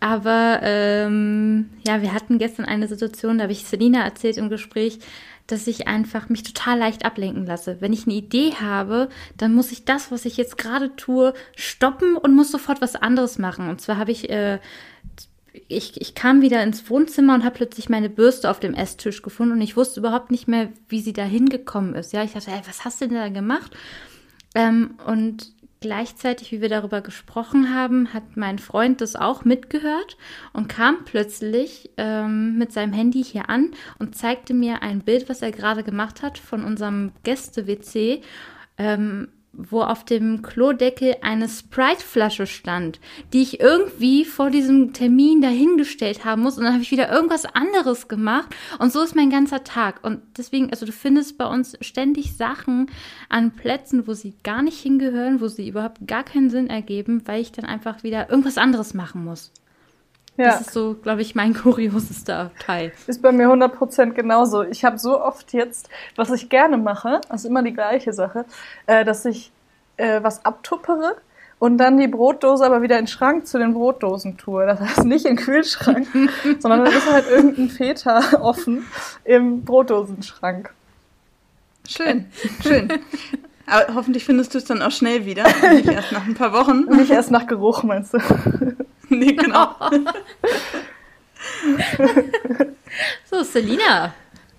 aber ähm, ja, wir hatten gestern eine Situation, da habe ich Selina erzählt im Gespräch, dass ich einfach mich total leicht ablenken lasse. Wenn ich eine Idee habe, dann muss ich das, was ich jetzt gerade tue, stoppen und muss sofort was anderes machen. Und zwar habe ich äh, ich, ich kam wieder ins Wohnzimmer und habe plötzlich meine Bürste auf dem Esstisch gefunden und ich wusste überhaupt nicht mehr, wie sie da hingekommen ist. Ja, ich dachte, ey, was hast du denn da gemacht? Ähm, und gleichzeitig, wie wir darüber gesprochen haben, hat mein Freund das auch mitgehört und kam plötzlich ähm, mit seinem Handy hier an und zeigte mir ein Bild, was er gerade gemacht hat von unserem Gäste-WC. Ähm, wo auf dem Klodeckel eine Sprite-Flasche stand, die ich irgendwie vor diesem Termin dahingestellt haben muss. Und dann habe ich wieder irgendwas anderes gemacht. Und so ist mein ganzer Tag. Und deswegen, also du findest bei uns ständig Sachen an Plätzen, wo sie gar nicht hingehören, wo sie überhaupt gar keinen Sinn ergeben, weil ich dann einfach wieder irgendwas anderes machen muss. Ja. Das ist so, glaube ich, mein <laughs> kuriosester Teil. Ist bei mir 100% genauso. Ich habe so oft jetzt, was ich gerne mache, also immer die gleiche Sache, äh, dass ich äh, was abtuppere und dann die Brotdose aber wieder in den Schrank zu den Brotdosen tue. Das heißt <laughs> nicht in den Kühlschrank, <laughs> sondern dann ist halt irgendein Feta offen im Brotdosenschrank. Schön, schön. Aber hoffentlich findest du es dann auch schnell wieder. Nicht erst nach ein paar Wochen. Nicht erst nach Geruch, meinst du? <laughs> nee, genau. <laughs> so, Selina,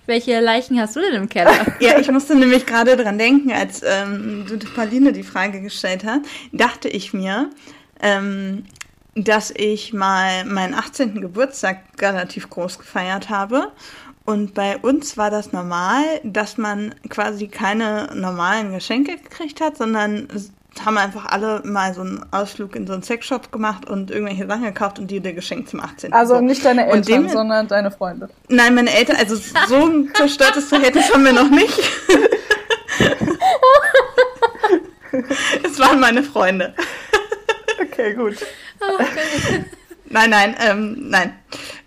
welche Leichen hast du denn im Keller? <laughs> ja, ich musste nämlich gerade dran denken, als ähm, Pauline die Frage gestellt hat, dachte ich mir, ähm, dass ich mal meinen 18. Geburtstag relativ groß gefeiert habe und bei uns war das normal, dass man quasi keine normalen Geschenke gekriegt hat, sondern haben einfach alle mal so einen Ausflug in so einen Sexshop gemacht und irgendwelche Sachen gekauft und die dir geschenkt zum 18. Also so. nicht deine Eltern, dem, sondern deine Freunde. Nein, meine Eltern, also so ein zerstörtes Verhältnis haben wir noch nicht. <laughs> es waren meine Freunde. Okay, gut. Okay. Nein, nein, ähm, nein.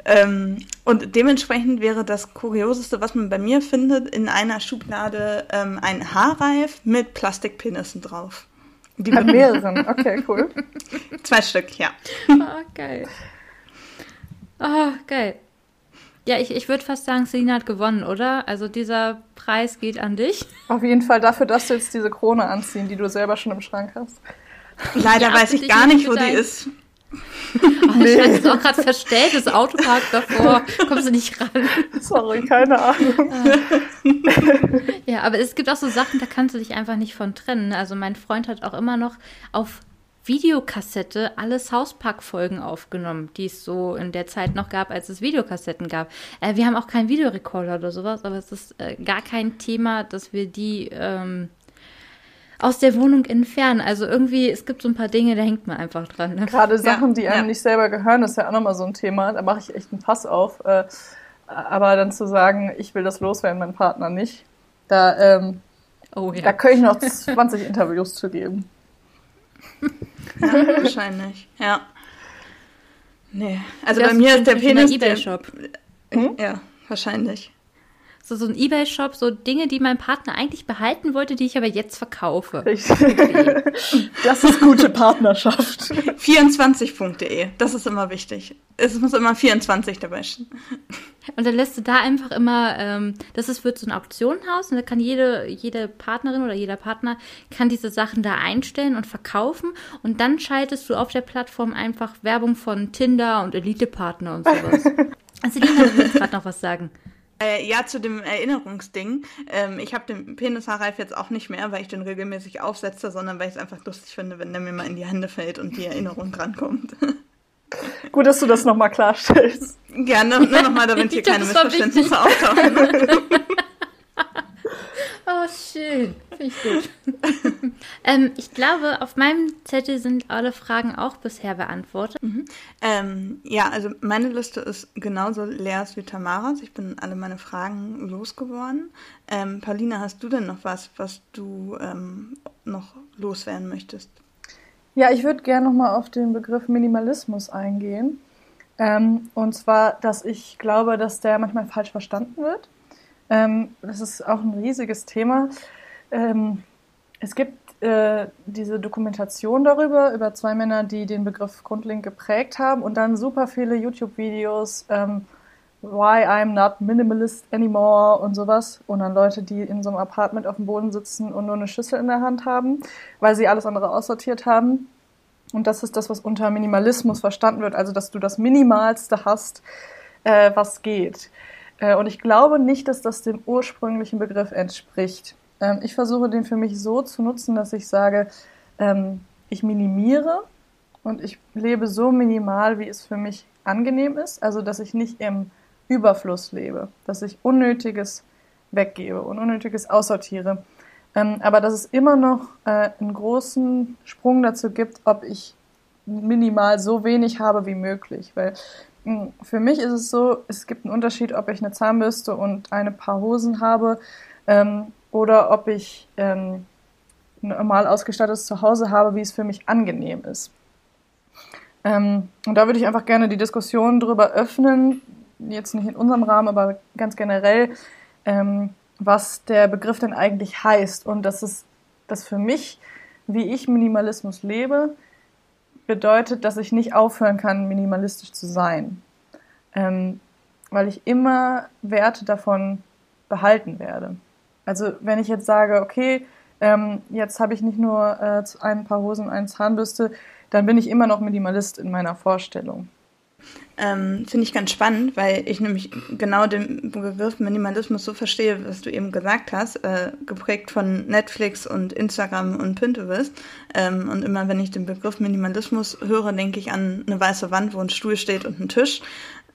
Ähm, und dementsprechend wäre das Kurioseste, was man bei mir findet, in einer Schublade ähm, ein Haarreif mit Plastikpenissen drauf. Die mit mehreren, okay, cool. <laughs> Zwei Stück, ja. Oh, geil. Oh, geil. Ja, ich, ich würde fast sagen, Selina hat gewonnen, oder? Also dieser Preis geht an dich. Auf jeden Fall dafür, dass du jetzt diese Krone anziehen, die du selber schon im Schrank hast. Leider ja, weiß ich gar nicht, wo die ist. Oh, nee. Ich ist auch gerade verstellt, das Auto parkt davor, kommst du nicht ran. Sorry, keine Ahnung. Ja, aber es gibt auch so Sachen, da kannst du dich einfach nicht von trennen. Also mein Freund hat auch immer noch auf Videokassette alle South Park-Folgen aufgenommen, die es so in der Zeit noch gab, als es Videokassetten gab. Äh, wir haben auch keinen Videorekorder oder sowas, aber es ist äh, gar kein Thema, dass wir die ähm, aus der Wohnung entfernen. Also irgendwie, es gibt so ein paar Dinge, da hängt man einfach dran. Ne? Gerade Sachen, die einem ja. nicht selber gehören, ist ja auch nochmal so ein Thema. Da mache ich echt einen Pass auf. Äh, aber dann zu sagen, ich will das loswerden, mein Partner nicht, da, ähm, oh, ja. da könnte ich noch 20 Interviews zu geben. <laughs> Ja, wahrscheinlich, ja. Nee, also bei mir ist der Penis. eBay-Shop. Hm? Ja, wahrscheinlich so, so ein Ebay-Shop, so Dinge, die mein Partner eigentlich behalten wollte, die ich aber jetzt verkaufe. <laughs> das ist gute Partnerschaft. 24.de, das ist immer wichtig. Es muss immer 24 dabei stehen. Und dann lässt du da einfach immer, ähm, das ist, wird so ein Auktionenhaus und da kann jede, jede Partnerin oder jeder Partner kann diese Sachen da einstellen und verkaufen und dann schaltest du auf der Plattform einfach Werbung von Tinder und Elite-Partner und sowas. <laughs> Also, Lina, du willst gerade noch was sagen. Äh, ja, zu dem Erinnerungsding. Ähm, ich habe den Penishaarreif jetzt auch nicht mehr, weil ich den regelmäßig aufsetze, sondern weil ich es einfach lustig finde, wenn der mir mal in die Hände fällt und die Erinnerung rankommt. <laughs> Gut, dass du das nochmal klarstellst. Gerne, nur nochmal, damit <laughs> hier keine Missverständnisse auftauchen. <laughs> <laughs> Oh, schön. Finde ich gut. <laughs> ähm, ich glaube, auf meinem Zettel sind alle Fragen auch bisher beantwortet. Mhm. Ähm, ja, also meine Liste ist genauso leer wie Tamaras. Ich bin alle meine Fragen losgeworden. Ähm, Paulina, hast du denn noch was, was du ähm, noch loswerden möchtest? Ja, ich würde gerne nochmal auf den Begriff Minimalismus eingehen. Ähm, und zwar, dass ich glaube, dass der manchmal falsch verstanden wird. Ähm, das ist auch ein riesiges Thema. Ähm, es gibt äh, diese Dokumentation darüber, über zwei Männer, die den Begriff Grundlink geprägt haben und dann super viele YouTube-Videos, ähm, Why I'm not minimalist anymore und sowas. Und dann Leute, die in so einem Apartment auf dem Boden sitzen und nur eine Schüssel in der Hand haben, weil sie alles andere aussortiert haben. Und das ist das, was unter Minimalismus verstanden wird, also dass du das Minimalste hast, äh, was geht. Äh, und ich glaube nicht, dass das dem ursprünglichen Begriff entspricht. Ähm, ich versuche den für mich so zu nutzen, dass ich sage, ähm, ich minimiere und ich lebe so minimal, wie es für mich angenehm ist. Also, dass ich nicht im Überfluss lebe, dass ich Unnötiges weggebe und Unnötiges aussortiere. Ähm, aber dass es immer noch äh, einen großen Sprung dazu gibt, ob ich minimal so wenig habe wie möglich. Weil für mich ist es so, es gibt einen Unterschied, ob ich eine Zahnbürste und eine paar Hosen habe ähm, oder ob ich ähm, ein normal ausgestattetes Zuhause habe, wie es für mich angenehm ist. Ähm, und da würde ich einfach gerne die Diskussion darüber öffnen, jetzt nicht in unserem Rahmen, aber ganz generell, ähm, was der Begriff denn eigentlich heißt und dass es das für mich, wie ich Minimalismus lebe, bedeutet, dass ich nicht aufhören kann, minimalistisch zu sein, ähm, weil ich immer Werte davon behalten werde. Also wenn ich jetzt sage, okay, ähm, jetzt habe ich nicht nur äh, ein paar Hosen und eine Zahnbürste, dann bin ich immer noch Minimalist in meiner Vorstellung. Ähm, Finde ich ganz spannend, weil ich nämlich genau den Begriff Minimalismus so verstehe, was du eben gesagt hast, äh, geprägt von Netflix und Instagram und Pinterest. Ähm, und immer wenn ich den Begriff Minimalismus höre, denke ich an eine weiße Wand, wo ein Stuhl steht und ein Tisch.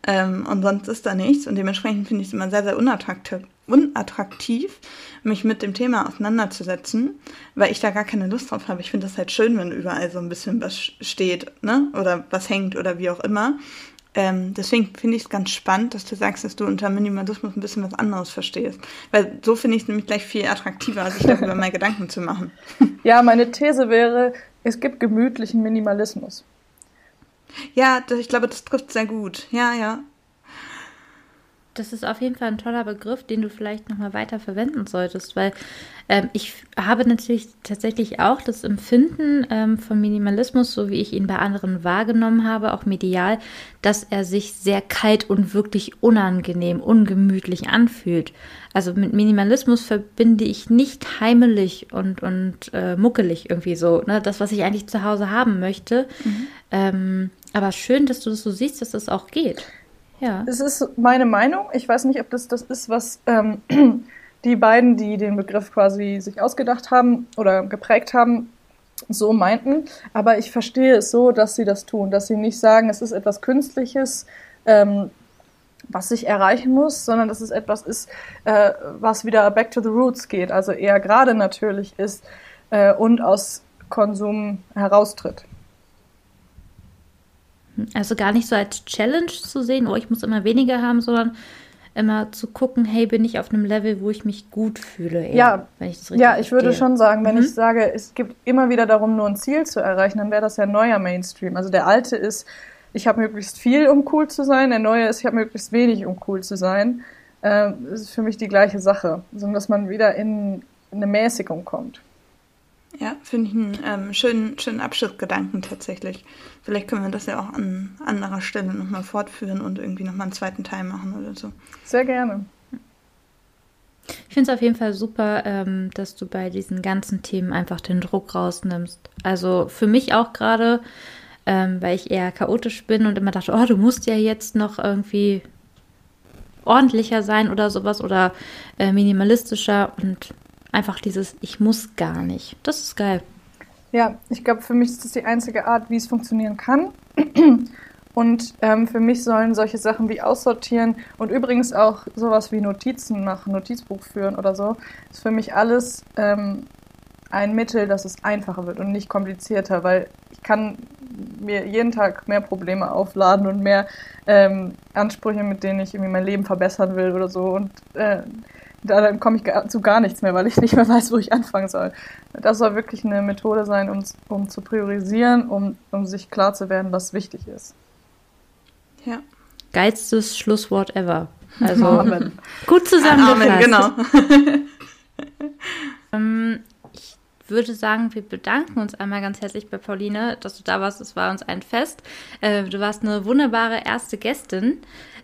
Ähm, und sonst ist da nichts. Und dementsprechend finde ich es immer sehr, sehr unattraktiv, unattraktiv, mich mit dem Thema auseinanderzusetzen, weil ich da gar keine Lust drauf habe. Ich finde das halt schön, wenn überall so ein bisschen was steht, ne? Oder was hängt oder wie auch immer. Ähm, deswegen finde ich es ganz spannend, dass du sagst, dass du unter Minimalismus ein bisschen was anderes verstehst. Weil so finde ich es nämlich gleich viel attraktiver, sich darüber <laughs> mal Gedanken zu machen. Ja, meine These wäre, es gibt gemütlichen Minimalismus. Ja, ich glaube, das trifft sehr gut. Ja, ja. Das ist auf jeden Fall ein toller Begriff, den du vielleicht nochmal weiter verwenden solltest, weil ähm, ich habe natürlich tatsächlich auch das Empfinden ähm, von Minimalismus, so wie ich ihn bei anderen wahrgenommen habe, auch medial, dass er sich sehr kalt und wirklich unangenehm, ungemütlich anfühlt. Also mit Minimalismus verbinde ich nicht heimelig und, und äh, muckelig irgendwie so, ne? das, was ich eigentlich zu Hause haben möchte. Mhm. Ähm, aber schön, dass du das so siehst, dass das auch geht. Ja. Es ist meine Meinung. Ich weiß nicht, ob das das ist, was ähm, <clears throat> die beiden, die den Begriff quasi sich ausgedacht haben oder geprägt haben, so meinten. Aber ich verstehe es so, dass sie das tun, dass sie nicht sagen, es ist etwas Künstliches, ähm, was ich erreichen muss, sondern dass es etwas ist, äh, was wieder back to the roots geht, also eher gerade natürlich ist äh, und aus Konsum heraustritt. Also gar nicht so als Challenge zu sehen, oh, ich muss immer weniger haben, sondern immer zu gucken, hey, bin ich auf einem Level, wo ich mich gut fühle. Eher, ja, wenn ich das richtig ja, ich verstehe. würde schon sagen, wenn mhm. ich sage, es geht immer wieder darum, nur ein Ziel zu erreichen, dann wäre das ja neuer Mainstream. Also der alte ist, ich habe möglichst viel, um cool zu sein. Der neue ist, ich habe möglichst wenig, um cool zu sein. Ähm, das ist für mich die gleiche Sache, sondern dass man wieder in, in eine Mäßigung kommt. Ja, finde ich einen ähm, schönen, schönen Abschlussgedanken tatsächlich. Vielleicht können wir das ja auch an anderer Stelle nochmal fortführen und irgendwie nochmal einen zweiten Teil machen oder so. Sehr gerne. Ich finde es auf jeden Fall super, ähm, dass du bei diesen ganzen Themen einfach den Druck rausnimmst. Also für mich auch gerade, ähm, weil ich eher chaotisch bin und immer dachte, oh, du musst ja jetzt noch irgendwie ordentlicher sein oder sowas oder äh, minimalistischer und Einfach dieses, ich muss gar nicht. Das ist geil. Ja, ich glaube, für mich ist das die einzige Art, wie es funktionieren kann. <clears throat> Und ähm, für mich sollen solche Sachen wie aussortieren und übrigens auch sowas wie Notizen machen, Notizbuch führen oder so, ist für mich alles ähm, ein Mittel, dass es einfacher wird und nicht komplizierter, weil ich kann mir jeden Tag mehr Probleme aufladen und mehr ähm, Ansprüche, mit denen ich irgendwie mein Leben verbessern will oder so. Und äh, da komme ich zu gar nichts mehr, weil ich <laughs> nicht mehr weiß, wo ich anfangen soll. Das soll wirklich eine Methode sein, um, um zu priorisieren, um, um sich klar zu werden, was wichtig ist. Ja. Geilstes Schlusswort ever. Also <laughs> Amen. gut zusammengefasst. Amen, genau. <laughs> ähm, würde sagen, wir bedanken uns einmal ganz herzlich bei Pauline, dass du da warst. Es war uns ein Fest. Äh, du warst eine wunderbare erste Gästin.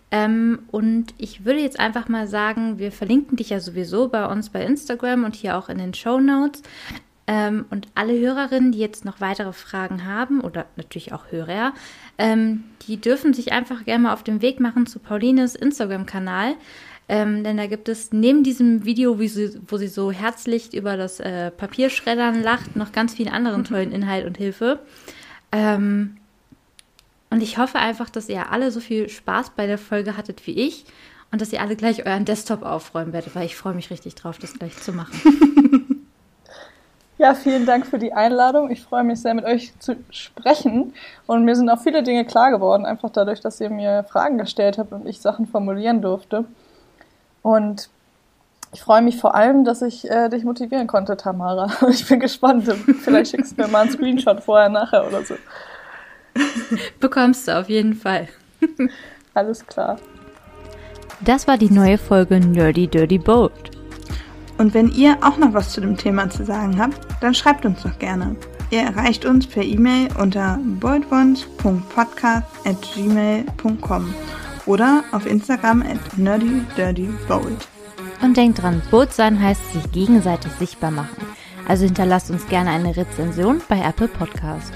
Ähm, und ich würde jetzt einfach mal sagen, wir verlinken dich ja sowieso bei uns bei Instagram und hier auch in den Show Notes. Ähm, und alle Hörerinnen, die jetzt noch weitere Fragen haben, oder natürlich auch Hörer, ähm, die dürfen sich einfach gerne mal auf den Weg machen zu Paulines Instagram-Kanal. Ähm, denn da gibt es neben diesem Video, sie, wo sie so herzlich über das äh, Papierschreddern lacht, noch ganz viel anderen tollen Inhalt und Hilfe. Ähm, und ich hoffe einfach, dass ihr alle so viel Spaß bei der Folge hattet wie ich und dass ihr alle gleich euren Desktop aufräumen werdet, weil ich freue mich richtig drauf, das gleich zu machen. <laughs> Ja, vielen Dank für die Einladung. Ich freue mich sehr, mit euch zu sprechen. Und mir sind auch viele Dinge klar geworden, einfach dadurch, dass ihr mir Fragen gestellt habt und ich Sachen formulieren durfte. Und ich freue mich vor allem, dass ich äh, dich motivieren konnte, Tamara. <laughs> Ich bin gespannt. Vielleicht schickst du mir mal einen Screenshot vorher, nachher oder so. Bekommst du auf jeden Fall. <laughs> Alles klar. Das war die neue Folge Nerdy Dirty Bold. Und wenn ihr auch noch was zu dem Thema zu sagen habt, dann schreibt uns doch gerne. Ihr erreicht uns per E-Mail unter boldones.podcast.gmail.com oder auf Instagram at nerdydirtybold. Und denkt dran, Bold sein heißt sich gegenseitig sichtbar machen. Also hinterlasst uns gerne eine Rezension bei Apple Podcast.